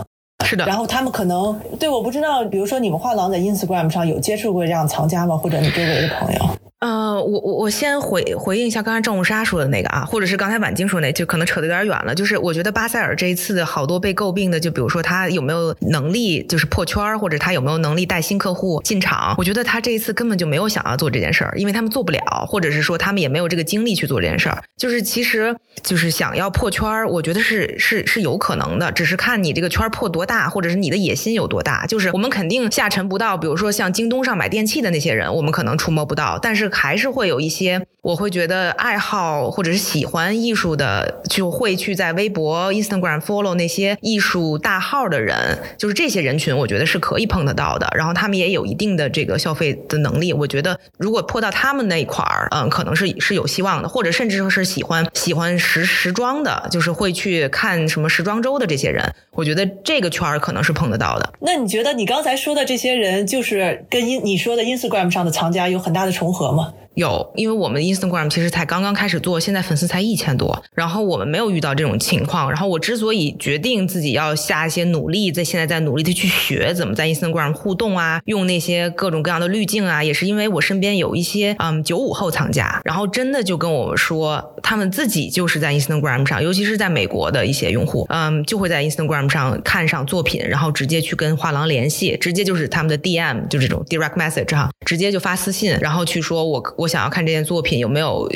是的，然后他们可能对我不知道，比如说你们画廊在 Instagram 上有接触过这样藏家吗？或者你周围的朋友？呃，我我我先回回应一下刚才郑红莎说的那个啊，或者是刚才婉晶说那，就可能扯得有点远了。就是我觉得巴塞尔这一次好多被诟病的，就比如说他有没有能力就是破圈，或者他有没有能力带新客户进场，我觉得他这一次根本就没有想要做这件事儿，因为他们做不了，或者是说他们也没有这个精力去做这件事儿。就是其实就是想要破圈，我觉得是是是有可能的，只是看你这个圈破多大，或者是你的野心有多大。就是我们肯定下沉不到，比如说像京东上买电器的那些人，我们可能触摸不到，但是还是会有一些，我会觉得爱好或者是喜欢艺术的，就会去在微博、Instagram follow 那些艺术大号的人，就是这些人群，我觉得是可以碰得到的。然后他们也有一定的这个消费的能力，我觉得如果破到他们那一块儿，嗯，可能是是有希望的，或者甚至是喜欢喜欢时时装的，就是会去看什么时装周的这些人，我觉得这个圈儿可能是碰得到的。那你觉得你刚才说的这些人，就是跟你说的 Instagram 上的藏家有很大的重合吗？了，有，因为我们 Instagram 其实才刚刚开始做，现在粉丝才一千多，然后我们没有遇到这种情况。然后我之所以决定自己要下一些努力，在现在在努力的去学怎么在 Instagram 互动啊，用那些各种各样的滤镜啊，也是因为我身边有一些嗯九五后藏家，然后真的就跟我说，他们自己就是在 Instagram 上，尤其是在美国的一些用户，嗯，就会在 Instagram 上看上作品，然后直接去跟画廊联系，直接就是他们的 DM，就这种 direct message 哈，直接就发私信，然后去说我我想要看这件作品有没有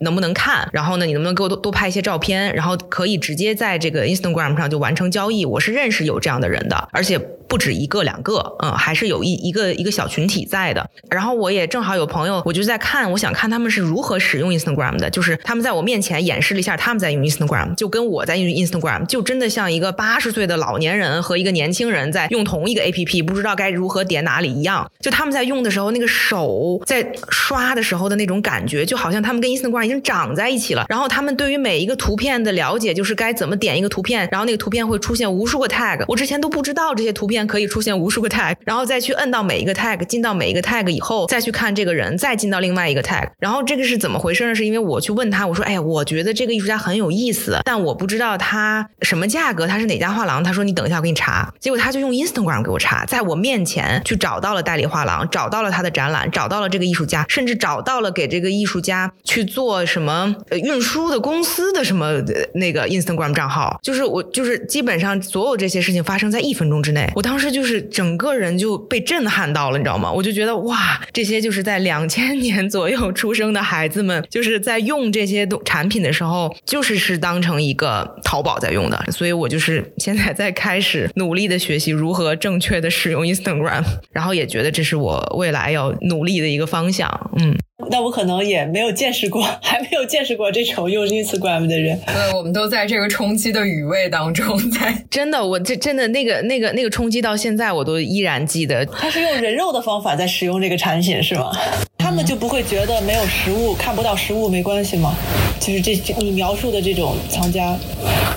能不能看，然后呢，你能不能给我多多拍一些照片，然后可以直接在这个 Instagram 上就完成交易。我是认识有这样的人的，而且不止一个两个，嗯，还是有一一个一个小群体在的。然后我也正好有朋友，我就在看，我想看他们是如何使用 Instagram 的，就是他们在我面前演示了一下他们在用 Instagram，就跟我在用 Instagram，就真的像一个八十岁的老年人和一个年轻人在用同一个 APP，不知道该如何点哪里一样。就他们在用的时候，那个手在刷的时候。时候的那种感觉，就好像他们跟 Instagram 已经长在一起了。然后他们对于每一个图片的了解，就是该怎么点一个图片，然后那个图片会出现无数个 tag。我之前都不知道这些图片可以出现无数个 tag，然后再去摁到每一个 tag，进到每一个 tag 以后，再去看这个人，再进到另外一个 tag。然后这个是怎么回事呢？是因为我去问他，我说：“哎呀，我觉得这个艺术家很有意思，但我不知道他什么价格，他是哪家画廊。”他说：“你等一下，我给你查。”结果他就用 Instagram 给我查，在我面前去找到了代理画廊，找到了他的展览，找到了这个艺术家，甚至找到了给这个艺术家去做什么呃运输的公司的什么那个 Instagram 账号。就是我就是基本上所有这些事情发生在一分钟之内，我当时就是整个人就被震撼到了，你知道吗？我就觉得哇，这些就是在两千年 左右出生的孩子们，就是在用这些东产品的时候，就是是当成一个淘宝在用的。所以我就是现在在开始努力的学习如何正确的使用 Instagram，然后也觉得这是我未来要努力的一个方向。嗯，那我可能也没有见识过，还没有见识过这种用 Instagram 的人。对，我们都在这个冲击的余味当中，在 真的，我这真的那个那个那个冲击到现在我都依然记得。他是用人肉的方法在使用这个产品是吗？他们就不会觉得没有实物、看不到实物没关系吗？就是这这你描述的这种藏家，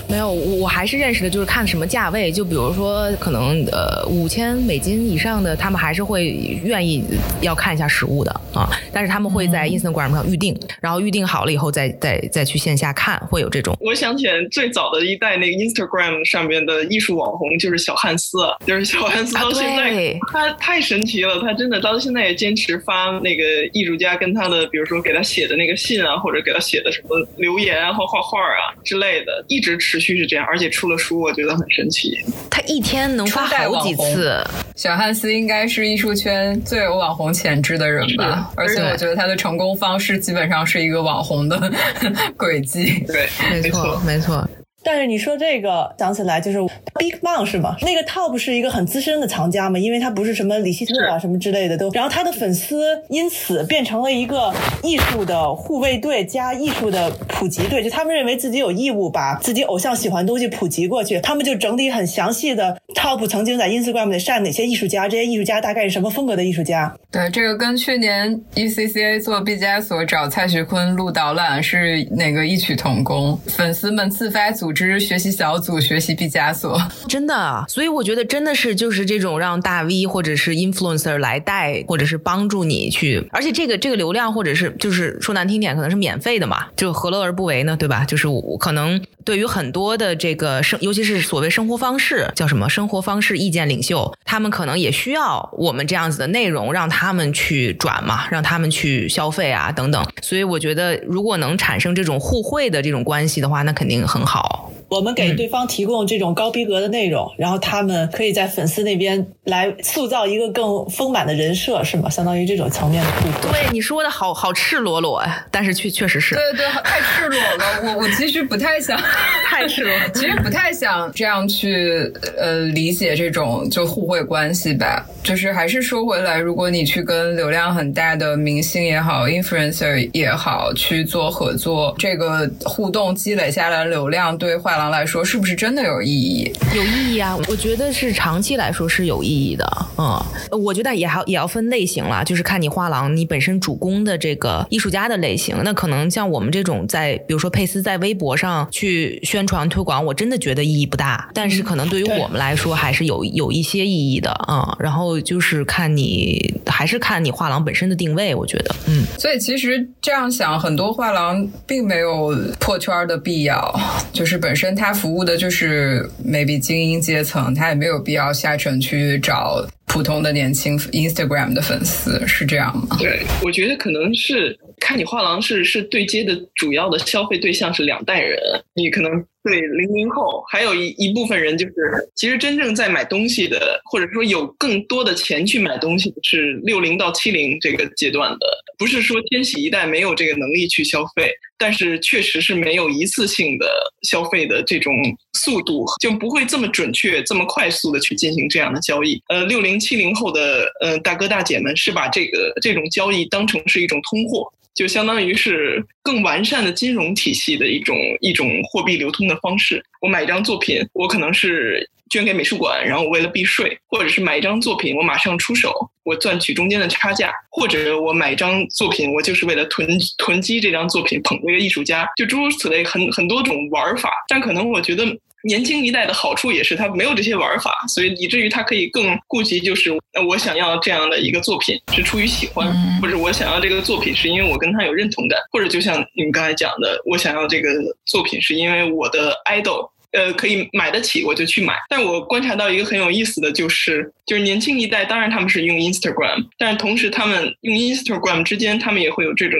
没有，我我还是认识的，就是看什么价位，就比如说可能呃五千美金以上的，他们还是会愿意要看一下实物的啊，但是他们会在 Instagram 上预定，然后预定好了以后再再再去线下看，会有这种。我想起来最早的一代那个 Instagram 上面的艺术网红就是小汉斯，就是小汉斯啊到现在、对他太神奇了，他真的到现在也坚持发那个艺术家跟他的，比如说给他写的那个信啊，或者给他写的什么留言啊或画画啊之类的，一直持续是这样，而且出了书，我觉得很神奇。他一天能发好几次，小汉斯应该是艺术圈最有网红潜质的人吧，而且我觉得他的成功方式基本上是一个网红的 轨迹。对，没错没错。但是你说这个想起来就是 Big Bang 是吗？那个 Top 是一个很资深的藏家嘛，因为他不是什么李希特啊什么之类的都，然后他的粉丝因此变成了一个艺术的护卫队加艺术的普及队，就他们认为自己有义务把自己偶像喜欢的东西普及过去，他们就整理很详细的 Top 曾经在 Instagram 里晒哪些艺术家，这些艺术家大概是什么风格的艺术家，对，这个跟去年 ECCA 做毕加索找蔡徐坤录导览是那个异曲同工，粉丝们自发组织学习小组学习毕加索。真的，所以我觉得真的是就是这种让大 V 或者是 influencer 来带，或者是帮助你去，而且这个这个流量或者是就是说难听点，可能是免费的嘛，就何乐而不为呢？对吧？就是我可能对于很多的这个生，尤其是所谓生活方式叫什么生活方式意见领袖，他们可能也需要我们这样子的内容，让他们去转嘛，让他们去消费啊等等。所以我觉得，如果能产生这种互惠的这种关系的话，那肯定很好。Wow. 我们给对方提供这种高逼格的内容，然后他们可以在粉丝那边来塑造一个更丰满的人设，是吗？相当于这种层面的互动。对你说的好好赤裸裸呀，但是确确实是对对，太赤裸了。我我其实不太想，太赤裸。其实不太想这样去呃理解这种就互惠关系吧。就是还是说回来，如果你去跟流量很大的明星也好，influencer 也好去做合作，这个互动积累下来的流量对画廊来说是不是真的有意义？有意义啊，我觉得是长期来说是有意义的。嗯，我觉得也还也要分类型了，就是看你画廊你本身主攻的这个艺术家的类型。那可能像我们这种在，比如说佩斯在微博上去宣传推广，我真的觉得意义不大。但是可能对于我们来说，还是有有一些意义的啊、嗯。然后就是看你还是看你画廊本身的定位，我觉得，嗯，所以其实这样想，很多画廊并没有破圈的必要，就是本身它服务的就是 maybe 精英阶层，他也没有必要下沉去找普通的年轻 Instagram 的粉丝，是这样吗？对，我觉得可能是看你画廊是是对接的主要的消费对象是两代人，你可能对零零后，还有一一部分人就是其实真正在买东西的，或者说有更多的钱去买东西是六零到七零这个阶段的，不是说千禧一代没有这个能力去消费，但是确实是没有一次性的消费的这种速度，就不会这么准确、这么快速的去进行这样的交易。呃，六零七零后的呃大哥大姐们是把这个这种交易当成是一种通货。就相当于是更完善的金融体系的一种一种货币流通的方式。我买一张作品，我可能是捐给美术馆，然后我为了避税，或者是买一张作品，我马上出手，我赚取中间的差价，或者我买一张作品，我就是为了囤囤积这张作品，捧这个艺术家，就诸如此类，很很多种玩法。但可能我觉得。年轻一代的好处也是他没有这些玩法，所以以至于他可以更顾及，就是呃我想要这样的一个作品是出于喜欢，或者我想要这个作品是因为我跟他有认同感，或者就像你们刚才讲的，我想要这个作品是因为我的 idol 呃可以买得起我就去买。但我观察到一个很有意思的就是，就是年轻一代当然他们是用 Instagram，但是同时他们用 Instagram 之间他们也会有这种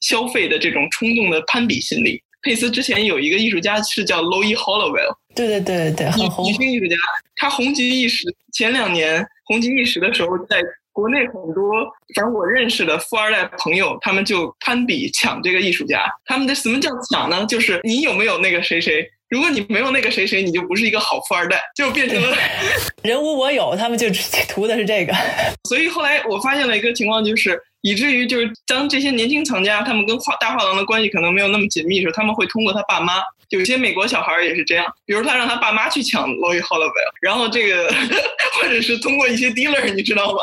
消费的这种冲动的攀比心理。佩斯之前有一个艺术家是叫 Louis Hollowell。对对对对，很红。女性艺术家，她红极一时。前两年红极一时的时候，在国内很多，反正我认识的富二代朋友，他们就攀比抢这个艺术家。他们的什么叫抢呢？就是你有没有那个谁谁？如果你没有那个谁谁，你就不是一个好富二代，就变成了 人无我有。他们就 图的是这个。所以后来我发现了一个情况，就是以至于就是当这些年轻藏家，他们跟画大画廊的关系可能没有那么紧密的时候，他们会通过他爸妈。有些美国小孩也是这样，比如他让他爸妈去抢 Louis Hollowell，然后这个 或者是通过一些 dealer，你知道吗？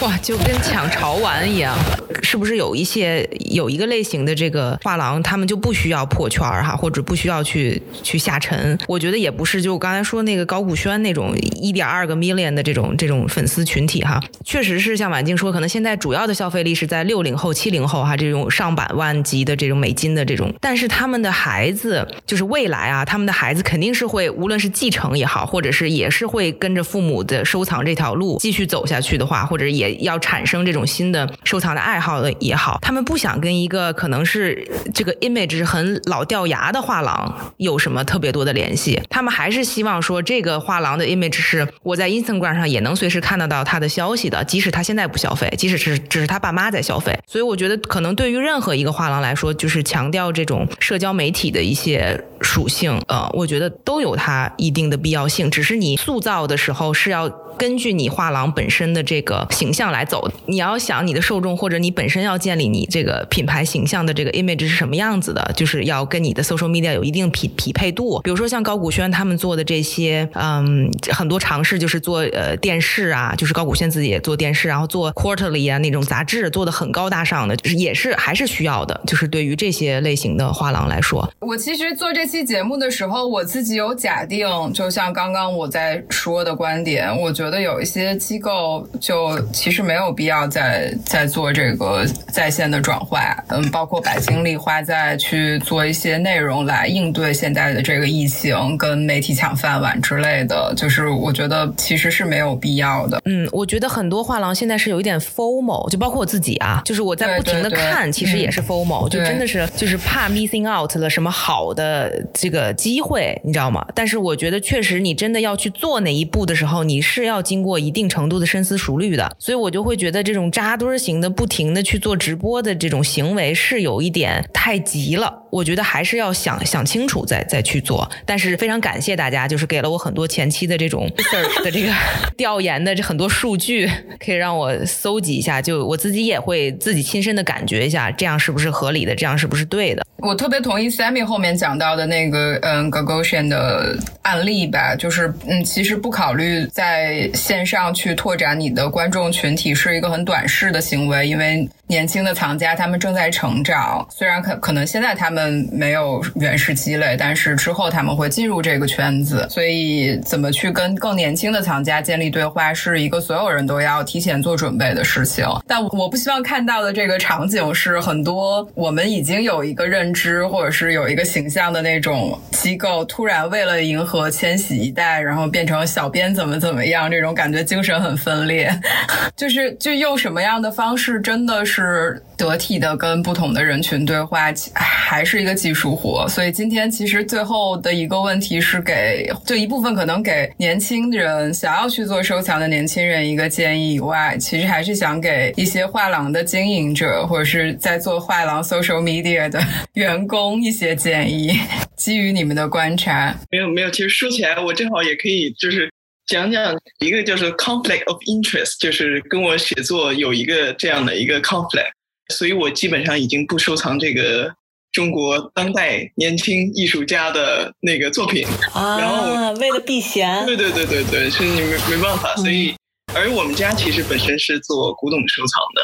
哇，就跟抢潮玩一样，是不是有一些有一个类型的这个画廊，他们就不需要破圈哈，或者不需要去去下沉？我觉得也不是，就我刚才说那个高古轩那种一点二个 million 的这种这种粉丝群体哈，确实是像婉静说，可能现在主要的消费力是在六零后、七零后哈，这种上百万级的这种美金的这种，但是他。他们的孩子就是未来啊，他们的孩子肯定是会，无论是继承也好，或者是也是会跟着父母的收藏这条路继续走下去的话，或者也要产生这种新的收藏的爱好的也好，他们不想跟一个可能是这个 image 很老掉牙的画廊有什么特别多的联系，他们还是希望说这个画廊的 image 是我在 Instagram 上也能随时看得到他的消息的，即使他现在不消费，即使是只是他爸妈在消费，所以我觉得可能对于任何一个画廊来说，就是强调这种。社社交媒体的一些属性，呃，我觉得都有它一定的必要性，只是你塑造的时候是要。根据你画廊本身的这个形象来走，你要想你的受众或者你本身要建立你这个品牌形象的这个 image 是什么样子的，就是要跟你的 social media 有一定匹匹配度。比如说像高古轩他们做的这些，嗯，很多尝试就是做呃电视啊，就是高古轩自己也做电视，然后做 quarterly 啊那种杂志，做的很高大上的，就是也是还是需要的。就是对于这些类型的画廊来说，我其实做这期节目的时候，我自己有假定，就像刚刚我在说的观点，我觉。觉得有一些机构就其实没有必要再再做这个在线的转化，嗯，包括把精力花在去做一些内容来应对现在的这个疫情跟媒体抢饭碗之类的，就是我觉得其实是没有必要的。嗯，我觉得很多画廊现在是有一点 formal，就包括我自己啊，就是我在不停的看，其实也是 formal，就真的是就是怕 missing out 了什么好的这个机会，你知道吗？但是我觉得确实你真的要去做哪一步的时候，你是要。要经过一定程度的深思熟虑的，所以我就会觉得这种扎堆型的、不停的去做直播的这种行为是有一点太急了。我觉得还是要想想清楚再再去做。但是非常感谢大家，就是给了我很多前期的这种 research 的这个调研的这很多数据，可以让我搜集一下。就我自己也会自己亲身的感觉一下，这样是不是合理的，这样是不是对的。我特别同意 Sammy 后面讲到的那个嗯 Gagosian 的案例吧，就是嗯，其实不考虑在线上去拓展你的观众群体是一个很短视的行为，因为年轻的藏家他们正在成长，虽然可可能现在他们没有原始积累，但是之后他们会进入这个圈子，所以怎么去跟更年轻的藏家建立对话，是一个所有人都要提前做准备的事情。但我不希望看到的这个场景是很多我们已经有一个认。知或者是有一个形象的那种机构，突然为了迎合千禧一代，然后变成小编怎么怎么样，这种感觉精神很分裂。就是就用什么样的方式，真的是得体的跟不同的人群对话，还是一个技术活。所以今天其实最后的一个问题是给，就一部分可能给年轻人想要去做收藏的年轻人一个建议以外，其实还是想给一些画廊的经营者或者是在做画廊 social media 的。员工一些建议，基于你们的观察，没有没有。其实说起来，我正好也可以就是讲讲一个叫做 conflict of interest，就是跟我写作有一个这样的一个 conflict，所以我基本上已经不收藏这个中国当代年轻艺术家的那个作品。然后啊，为了避嫌，对对对对对，是你没没办法，所以而我们家其实本身是做古董收藏的，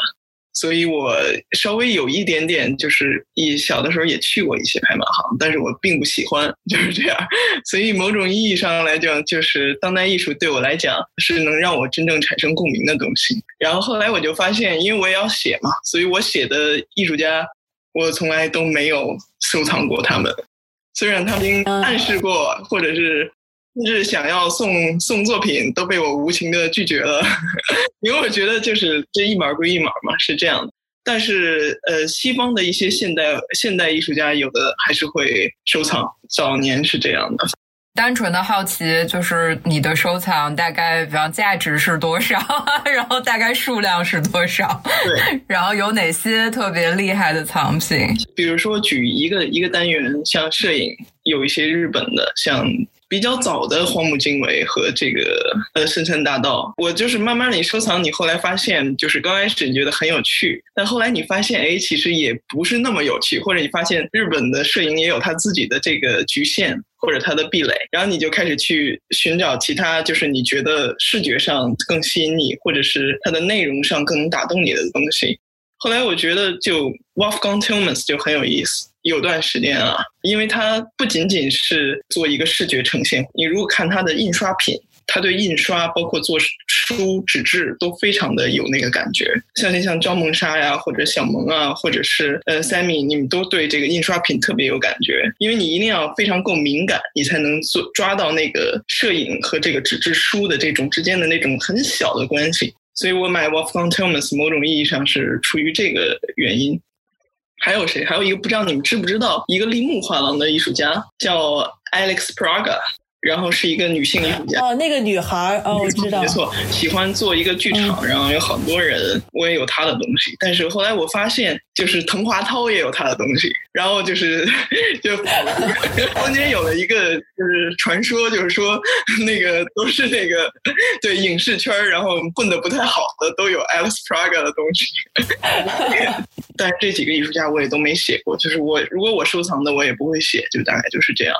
所以我稍微有一点点就是一小的时候也去过一些拍卖行，但是我并不喜欢，就是这样。所以某种意义上来讲，就是当代艺术对我来讲是能让我真正产生共鸣的东西。然后后来我就发现，因为我也要写嘛，所以我写的艺术家，我从来都没有收藏过他们。虽然他们暗示过，或者是甚至想要送送作品，都被我无情的拒绝了，因为我觉得就是这一码归一码嘛，是这样的。但是呃，西方的一些现代现代艺术家，有的还是会收藏，早年是这样的。单纯的好奇，就是你的收藏大概，比方价值是多少，然后大概数量是多少，对，然后有哪些特别厉害的藏品？比如说举一个一个单元，像摄影，有一些日本的，像比较早的荒木经惟和这个呃深山大道，我就是慢慢的你收藏，你后来发现，就是刚开始你觉得很有趣，但后来你发现，哎，其实也不是那么有趣，或者你发现日本的摄影也有它自己的这个局限或者它的壁垒，然后你就开始去寻找其他，就是你觉得视觉上更吸引你，或者是它的内容上更能打动你的东西。后来我觉得就 Wolfgang Tillmans 就很有意思，有段时间啊，因为它不仅仅是做一个视觉呈现，你如果看它的印刷品，它对印刷包括做书纸质都非常的有那个感觉。像像张萌莎呀，或者小萌啊，或者是呃 Sammy，你们都对这个印刷品特别有感觉，因为你一定要非常够敏感，你才能做抓到那个摄影和这个纸质书的这种之间的那种很小的关系。所以我买 Wolfgang Tillmans 某种意义上是出于这个原因。还有谁？还有一个不知道你们知不知道，一个立木画廊的艺术家叫 Alex Praga，然后是一个女性艺术家。哦，那个女孩儿，哦，我知道没，错，喜欢做一个剧场，然后有很多人，我也有她的东西。但是后来我发现，就是滕华涛也有他的东西，然后就是 就中间有了一个就是传说，就是说那个都是那个 对影视圈儿，然后混的不太好的都有 Alex Praga 的东西。但是这几个艺术家我也都没写过，就是我如果我收藏的我也不会写，就大概就是这样。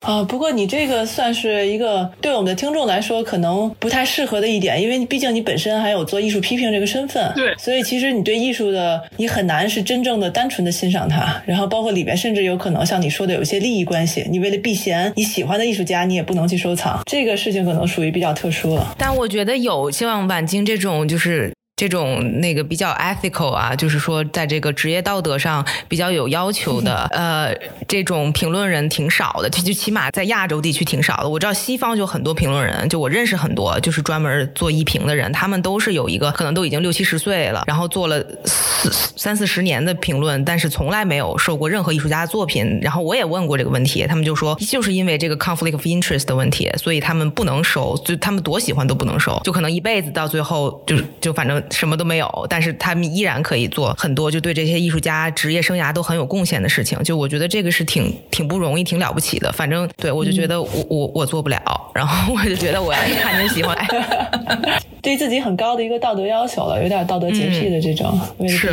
啊，不过你这个算是一个对我们的听众来说可能不太适合的一点，因为毕竟你本身还有做艺术批评这个身份，对所以其实你对艺术的你很难是真正的单纯的欣赏它，然后包括里边甚至有可能像你说的有一些利益关系，你为了避嫌你喜欢的艺术家你也不能去收藏，这个事情可能属于比较特殊了。但我觉得有像晚金这种就是。这种那个比较 ethical 啊，就是说在这个职业道德上比较有要求的，呃，这种评论人挺少的，就就起码在亚洲地区挺少的。我知道西方就很多评论人，就我认识很多，就是专门做艺评的人，他们都是有一个可能都已经六七十岁了，然后做了四三四十年的评论，但是从来没有受过任何艺术家的作品。然后我也问过这个问题，他们就说就是因为这个 conflict of interest 的问题，所以他们不能收，就他们多喜欢都不能收，就可能一辈子到最后就就反正什么都没有，但是他们依然可以做很多就对这些艺术家职业生涯都很有贡献的事情。就我觉得这个是挺挺不容易、挺了不起的。反正对我就觉得我、我我做不了，然后我就觉得我要看见喜欢，对自己很高的一个道德要求了，有点道德洁癖的这种，为是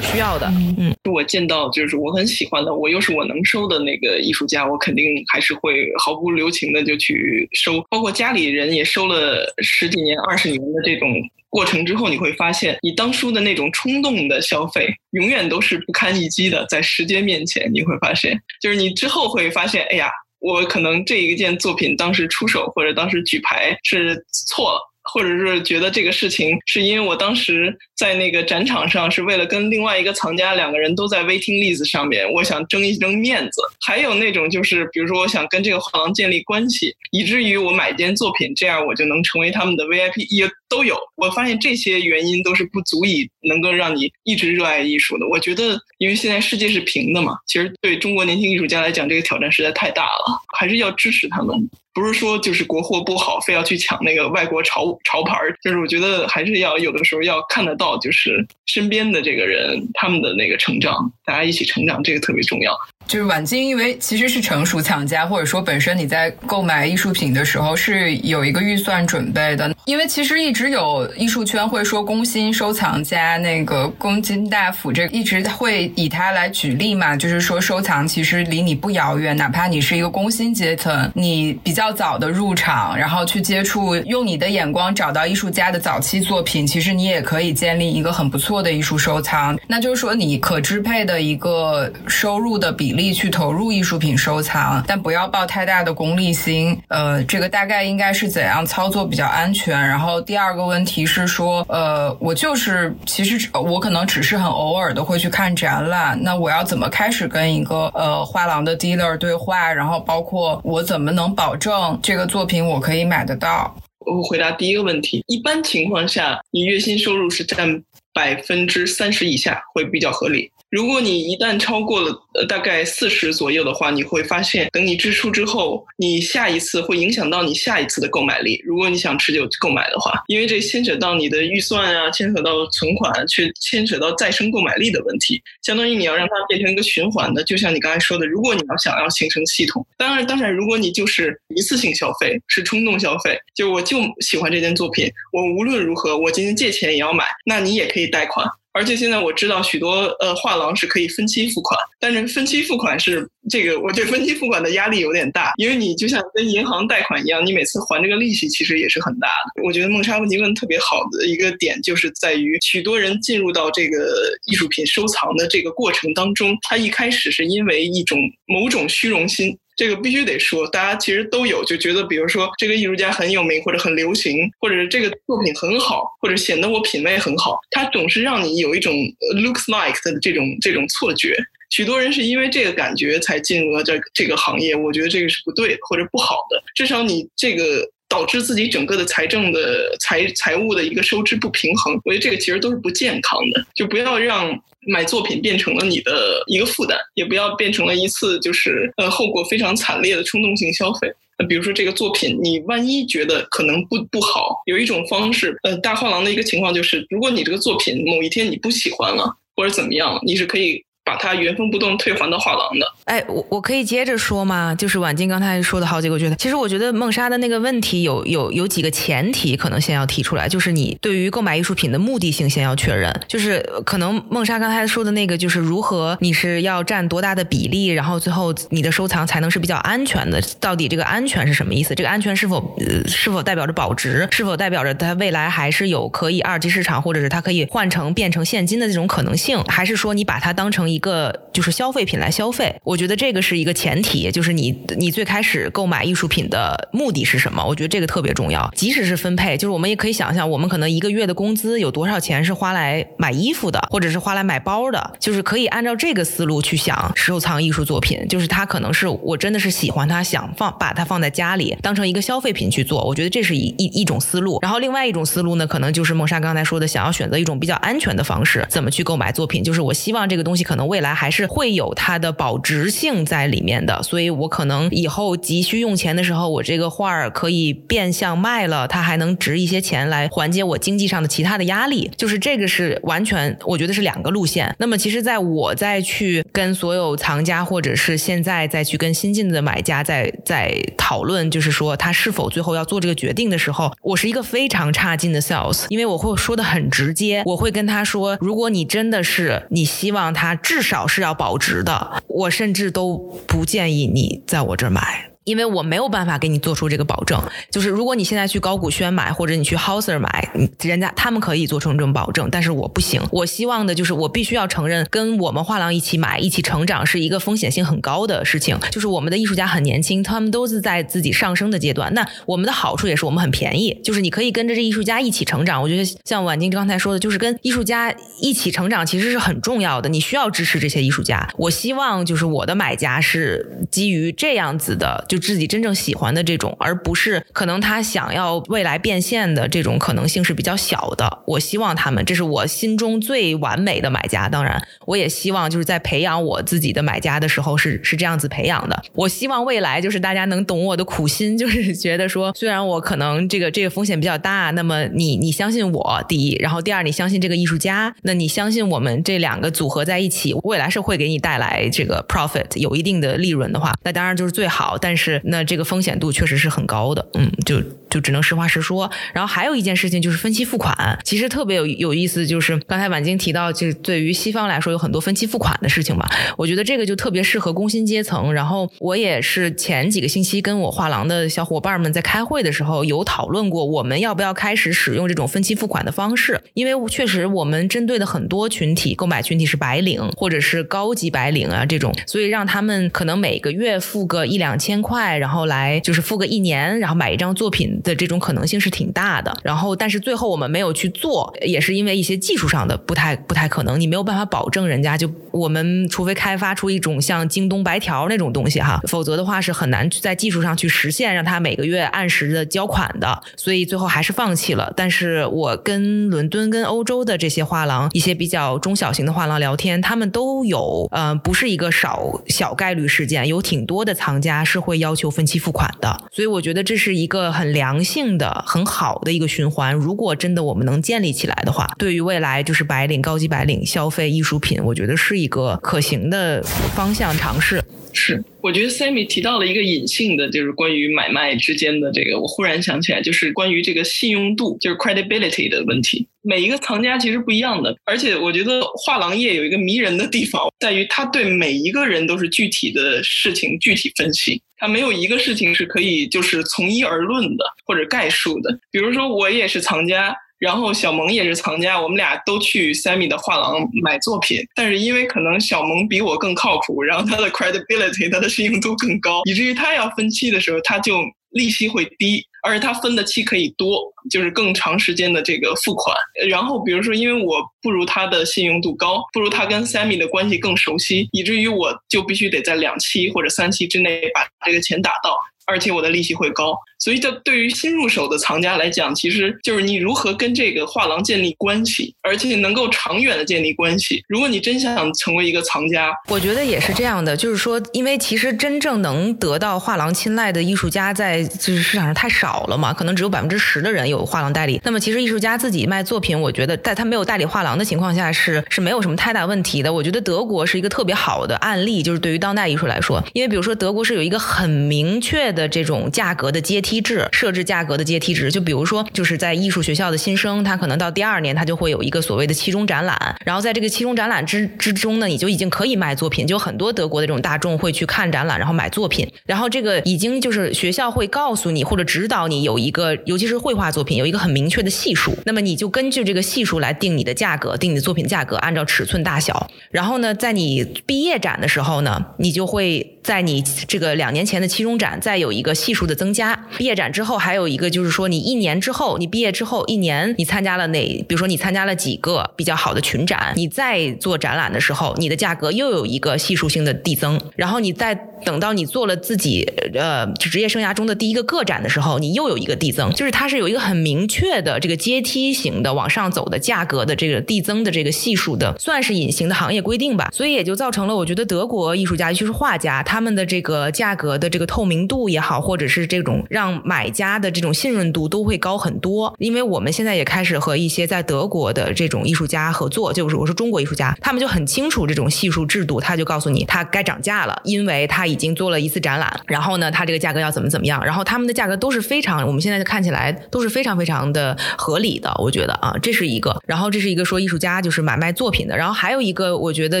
需要的。嗯，我见到就是我很喜欢的，我又是我能收的那个艺术家，我肯定还是会毫不留情的就去收，包括家里人也收了十几年、二十年的这种过程之后，你会发现，你当初的那种冲动的消费，永远都是不堪一击的，在时间面前，你会发现，就是你之后会发现，哎呀，我可能这一件作品当时出手或者当时举牌是错了。或者是觉得这个事情是因为我当时在那个展场上是为了跟另外一个藏家两个人都在 waiting list 上面，我想争一争面子。还有那种就是，比如说我想跟这个画廊建立关系，以至于我买一件作品，这样我就能成为他们的 VIP，也都有。我发现这些原因都是不足以能够让你一直热爱艺术的。我觉得，因为现在世界是平的嘛，其实对中国年轻艺术家来讲，这个挑战实在太大了，还是要支持他们。不是说就是国货不好，非要去抢那个外国潮潮牌儿，就是我觉得还是要有的时候要看得到，就是身边的这个人他们的那个成长，大家一起成长，这个特别重要。就是晚金，因为其实是成熟藏家，或者说本身你在购买艺术品的时候是有一个预算准备的。因为其实一直有艺术圈会说工薪收藏家，那个宫津大辅这一直会以他来举例嘛，就是说收藏其实离你不遥远，哪怕你是一个工薪阶层，你比较早的入场，然后去接触，用你的眼光找到艺术家的早期作品，其实你也可以建立一个很不错的艺术收藏。那就是说你可支配的一个收入的比例去投入艺术品收藏，但不要抱太大的功利心。呃，这个大概应该是怎样操作比较安全？然后第二个问题是说，呃，我就是其实我可能只是很偶尔的会去看展览，那我要怎么开始跟一个呃画廊的 dealer 对话？然后包括我怎么能保证这个作品我可以买得到？我回答第一个问题，一般情况下，你月薪收入是占百分之三十以下会比较合理。如果你一旦超过了大概四十左右的话，你会发现，等你支出之后，你下一次会影响到你下一次的购买力。如果你想持久购买的话，因为这牵扯到你的预算啊，牵扯到存款，却牵扯到再生购买力的问题。相当于你要让它变成一个循环的，就像你刚才说的，如果你要想要形成系统，当然，当然，如果你就是一次性消费，是冲动消费，就我就喜欢这件作品，我无论如何，我今天借钱也要买，那你也可以贷款。而且现在我知道许多呃画廊是可以分期付款，但是分期付款是这个，我对分期付款的压力有点大，因为你就像跟银行贷款一样，你每次还这个利息其实也是很大的。我觉得孟莎问题问特别好的一个点，就是在于许多人进入到这个艺术品收藏的这个过程当中，他一开始是因为一种某种虚荣心。这个必须得说，大家其实都有，就觉得比如说这个艺术家很有名，或者很流行，或者是这个作品很好，或者显得我品味很好，它总是让你有一种 looks like 的这种这种错觉。许多人是因为这个感觉才进入了这这个行业，我觉得这个是不对或者不好的，至少你这个导致自己整个的财政的财财务的一个收支不平衡，我觉得这个其实都是不健康的，就不要让。买作品变成了你的一个负担，也不要变成了一次就是呃后果非常惨烈的冲动性消费。那比如说这个作品，你万一觉得可能不不好，有一种方式，呃，大画廊的一个情况就是，如果你这个作品某一天你不喜欢了或者怎么样，你是可以。把它原封不动退还到画廊的。哎，我我可以接着说吗？就是婉静刚才说的好几个，我觉得其实我觉得梦莎的那个问题有有有几个前提，可能先要提出来，就是你对于购买艺术品的目的性先要确认。就是可能梦莎刚才说的那个，就是如何你是要占多大的比例，然后最后你的收藏才能是比较安全的。到底这个安全是什么意思？这个安全是否呃是否代表着保值？是否代表着它未来还是有可以二级市场，或者是它可以换成变成现金的这种可能性？还是说你把它当成一个就是消费品来消费，我觉得这个是一个前提，就是你你最开始购买艺术品的目的是什么？我觉得这个特别重要。即使是分配，就是我们也可以想象，我们可能一个月的工资有多少钱是花来买衣服的，或者是花来买包的，就是可以按照这个思路去想收藏艺术作品。就是它可能是我真的是喜欢它，想放把它放在家里当成一个消费品去做。我觉得这是一一一种思路。然后另外一种思路呢，可能就是梦莎刚才说的，想要选择一种比较安全的方式，怎么去购买作品？就是我希望这个东西可能未来还是会有它的保值性在里面的，所以我可能以后急需用钱的时候，我这个画儿可以变相卖了，它还能值一些钱来缓解我经济上的其他的压力。就是这个是完全，我觉得是两个路线。那么其实，在我再去跟所有藏家，或者是现在再去跟新进的买家在在讨论，就是说他是否最后要做这个决定的时候，我是一个非常差劲的 sales，因为我会说的很直接，我会跟他说，如果你真的是你希望他至少是要保值的，我甚甚至都不建议你在我这儿买。因为我没有办法给你做出这个保证，就是如果你现在去高古轩买，或者你去 Hauser 买，人家他们可以做成这种保证，但是我不行。我希望的就是我必须要承认，跟我们画廊一起买、一起成长是一个风险性很高的事情。就是我们的艺术家很年轻，他们都是在自己上升的阶段。那我们的好处也是我们很便宜，就是你可以跟着这艺术家一起成长。我觉得像婉晶刚才说的，就是跟艺术家一起成长其实是很重要的。你需要支持这些艺术家。我希望就是我的买家是基于这样子的，就自己真正喜欢的这种，而不是可能他想要未来变现的这种可能性是比较小的。我希望他们，这是我心中最完美的买家。当然，我也希望就是在培养我自己的买家的时候是是这样子培养的。我希望未来就是大家能懂我的苦心，就是觉得说，虽然我可能这个这个风险比较大，那么你你相信我，第一，然后第二，你相信这个艺术家，那你相信我们这两个组合在一起，未来是会给你带来这个 profit 有一定的利润的话，那当然就是最好。但是是那这个风险度确实是很高的，嗯，就就只能实话实说。然后还有一件事情就是分期付款，其实特别有有意思，就是刚才婉晶提到，就对于西方来说有很多分期付款的事情嘛，我觉得这个就特别适合工薪阶层。然后我也是前几个星期跟我画廊的小伙伴们在开会的时候有讨论过，我们要不要开始使用这种分期付款的方式？因为确实我们针对的很多群体购买群体是白领或者是高级白领啊这种，所以让他们可能每个月付个一两千块，然后来就是付个一年，然后买一张作品的这种可能性是挺大的。然后但是最后我们没有去做，也是因为一些技术上的不太不太可能，你没有办法保证人家就我们除非开发出一种像京东白条那种东西哈，否则的话是很难在技术上去实现让他每个月按时的交款的，所以最后还是放弃了。但是我跟伦敦跟欧洲的这些画廊，一些比较中小型的画廊聊天，他们都有呃不是一个少小概率事件，有挺多的藏家是会要求分期付款的，所以我觉得这是一个很良性的、很好的一个循环。如果真的我们能建立起来的话，对于未来就是白领、高级白领消费艺术品，我觉得是一个可行的方向尝试。是，我觉得 Sammy 提到了一个隐性的，就是关于买卖之间的这个，我忽然想起来，就是关于这个信用度，就是 credibility 的问题。每一个藏家其实不一样的，而且我觉得画廊业有一个迷人的地方，在于他对每一个人都是具体的事情具体分析，它没有一个事情是可以就是从一而论的或者概述的。比如说我也是藏家。然后小萌也是藏家，我们俩都去 Sammy 的画廊买作品，但是因为可能小萌比我更靠谱，然后他的 credibility，他的信用度更高，以至于他要分期的时候，他就利息会低，而且他分的期可以多，就是更长时间的这个付款。然后比如说，因为我不如他的信用度高，不如他跟 Sammy 的关系更熟悉，以至于我就必须得在两期或者三期之内把这个钱打到，而且我的利息会高。所以，这对于新入手的藏家来讲，其实就是你如何跟这个画廊建立关系，而且能够长远的建立关系。如果你真想成为一个藏家，我觉得也是这样的，就是说，因为其实真正能得到画廊青睐的艺术家，在就是市场上太少了嘛，可能只有百分之十的人有画廊代理。那么，其实艺术家自己卖作品，我觉得在他没有代理画廊的情况下，是是没有什么太大问题的。我觉得德国是一个特别好的案例，就是对于当代艺术来说，因为比如说德国是有一个很明确的的这种价格的阶梯制，设置价格的阶梯制。就比如说，就是在艺术学校的新生，他可能到第二年，他就会有一个所谓的期中展览，然后在这个期中展览之之中呢，你就已经可以卖作品，就很多德国的这种大众会去看展览，然后买作品，然后这个已经就是学校会告诉你或者指导你有一个，尤其是绘画作品有一个很明确的系数，那么你就根据这个系数来定你的价格，定你的作品价格，按照尺寸大小，然后呢，在你毕业展的时候呢，你就会在你这个两年前的期中展再有一个系数的增加，毕业展之后还有一个就是说你一年之后，你毕业之后一年你参加了哪，比如说你参加了几个比较好的群展，你再做展览的时候，你的价格又有一个系数性的递增，然后你再等到你做了自己呃职业生涯中的第一个个展的时候，你又有一个递增，就是它是有一个很明确的这个阶梯型的往上走的价格的这个递增的这个系数的，算是隐形的行业规定吧。所以也就造成了，我觉得德国艺术家，尤其是画家，他们的这个价格的这个透明度也好，或者是这种让买家的这种信任度都会高很多。因为我们现在也开始和一些在德国的这种艺术家合作，就是我是中国艺术家，他们就很清楚这种系数制度，他就告诉你他该涨价了，因为他已经做了一次展览，然后呢，他这个价格要怎么怎么样，然后他们的价格都是非常，我们现在看起来都是非常非常的合理的，我觉得啊，这是一个。然后这是一个说艺术家就是买卖作品的，然后还有一个我觉得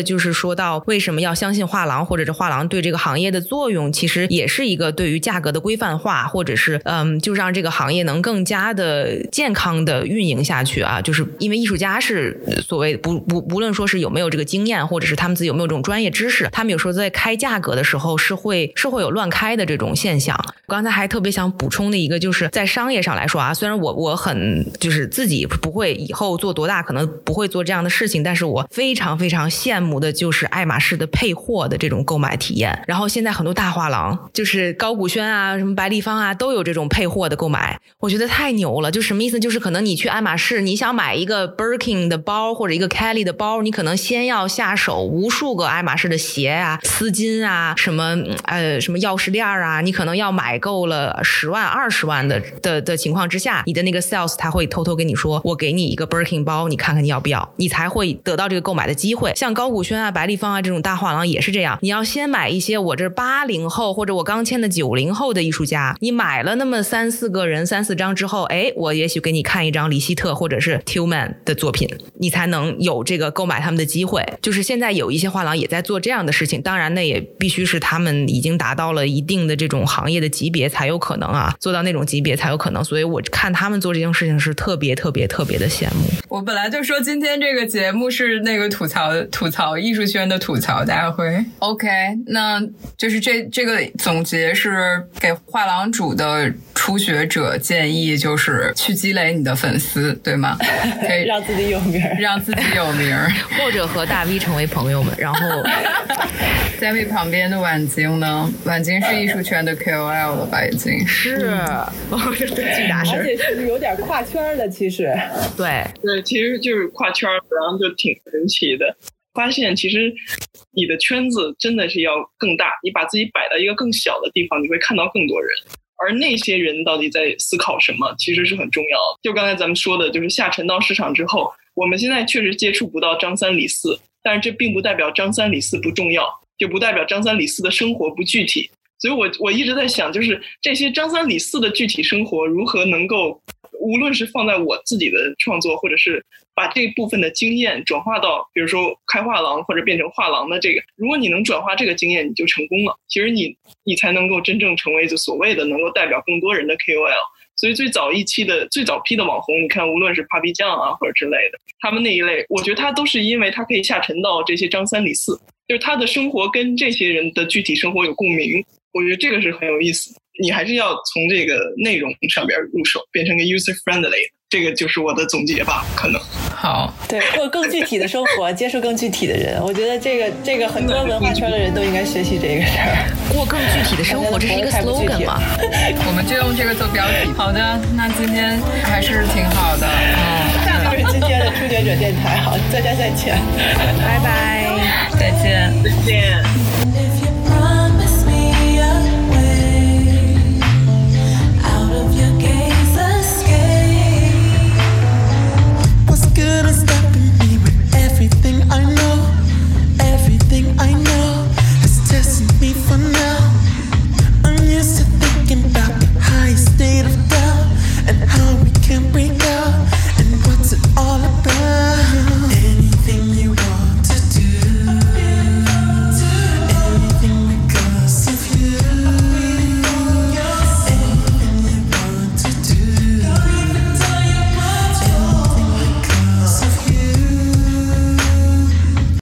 就是说到为什么要相信画廊，或者是画廊对这个行业的作用，其实也是一个对于价格的规范化，或者是嗯，就让这个行业能更加的健康的运营下去啊。就是因为艺术家是所谓不不无论说是有没有这个经验，或者是他们自己有没有这种专业知识，他们有时候在开价格的时候是会是会有乱开的这种现象。刚才还特别想补充的一个，就是在商业上来说啊，虽然我我很就是自己不会以后做多大，可能不会做这样的事情，但是我非常非常羡慕的就是爱马仕的配货的这种购买体验。然后现在很多大画廊，就是高古轩啊、什么白立方啊，都有这种配货的购买，我觉得太牛了。就什么意思？就是可能你去爱马仕，你想买一个 Birkin 的包或者一个 Kelly 的包，你可能先要下手无数个爱马仕的鞋啊、丝巾啊、什么呃什么钥匙链啊，你可能要买够了十万、二十万的的的情况之下，你的那个 sales 他会偷偷跟你说，我给你一个 Birkin 包，你看看你要不要，你才会得到这个购买的机会。像高古轩啊、白立方啊这种大画廊也是这样，你要先买一些我这八零后或者我刚签的九零后的艺术家，你买了那么三四个人、三四张之后，哎，我也许给你看一张李希特或者是 Tillman 的作品，你才能有这个购买他们的机会。就是现在有一些画廊也在做这样的事情，当然那也必须是他们已经达到了一定的这种行业的级别才有可能啊，做到那种级别才有可能。所以我看他们做这件事情是特别特别特别的羡慕。我本来就说今天这个节目是那个吐槽吐槽艺术圈的吐槽大会。OK，那就是这这个总结是给画廊主的初学者建议，就是去积累你的粉丝，对吗？可以让自己有名儿。让自己有名儿。或者和大 V 成为朋友们，然后 Sammy 旁边的婉晶呢？婉晶是艺术圈的 KOL 了吧？已经是巨大事儿，而且是有点跨圈儿的，其实。对，对，其实就是跨圈儿，然后就挺神奇的。发现其实你的圈子真的是要更大，你把自己摆到一个更小的地方，你会看到更多人。而那些人到底在思考什么，其实是很重要的。就刚才咱们说的，就是下沉到市场之后，我们现在确实接触不到张三李四，但是这并不代表张三李四不重要，就不代表张三李四的生活不具体。所以我我一直在想，就是这些张三李四的具体生活如何能够，无论是放在我自己的创作，或者是把这部分的经验转化到，比如说开画廊或者变成画廊的这个，如果你能转化这个经验，你就成功了。其实你你才能够真正成为就所谓的能够代表更多人的 KOL。所以最早一期的最早批的网红，你看无论是 Papi 酱啊或者之类的，他们那一类，我觉得他都是因为他可以下沉到这些张三李四，就是他的生活跟这些人的具体生活有共鸣。我觉得这个是很有意思。你还是要从这个内容上边入手，变成个 user friendly，这个就是我的总结吧，可能。好，对，过更具体的生活，接触更具体的人。我觉得这个这个很多文化圈的人都应该学习这个事儿。过更具体的生活，这是一个 slogan 了嘛？我们就用这个做标题。好的，那今天还是挺好的。嗯，那就是今天的初学者电台，好，大家再见。拜拜。再见。再见。and how we can break out.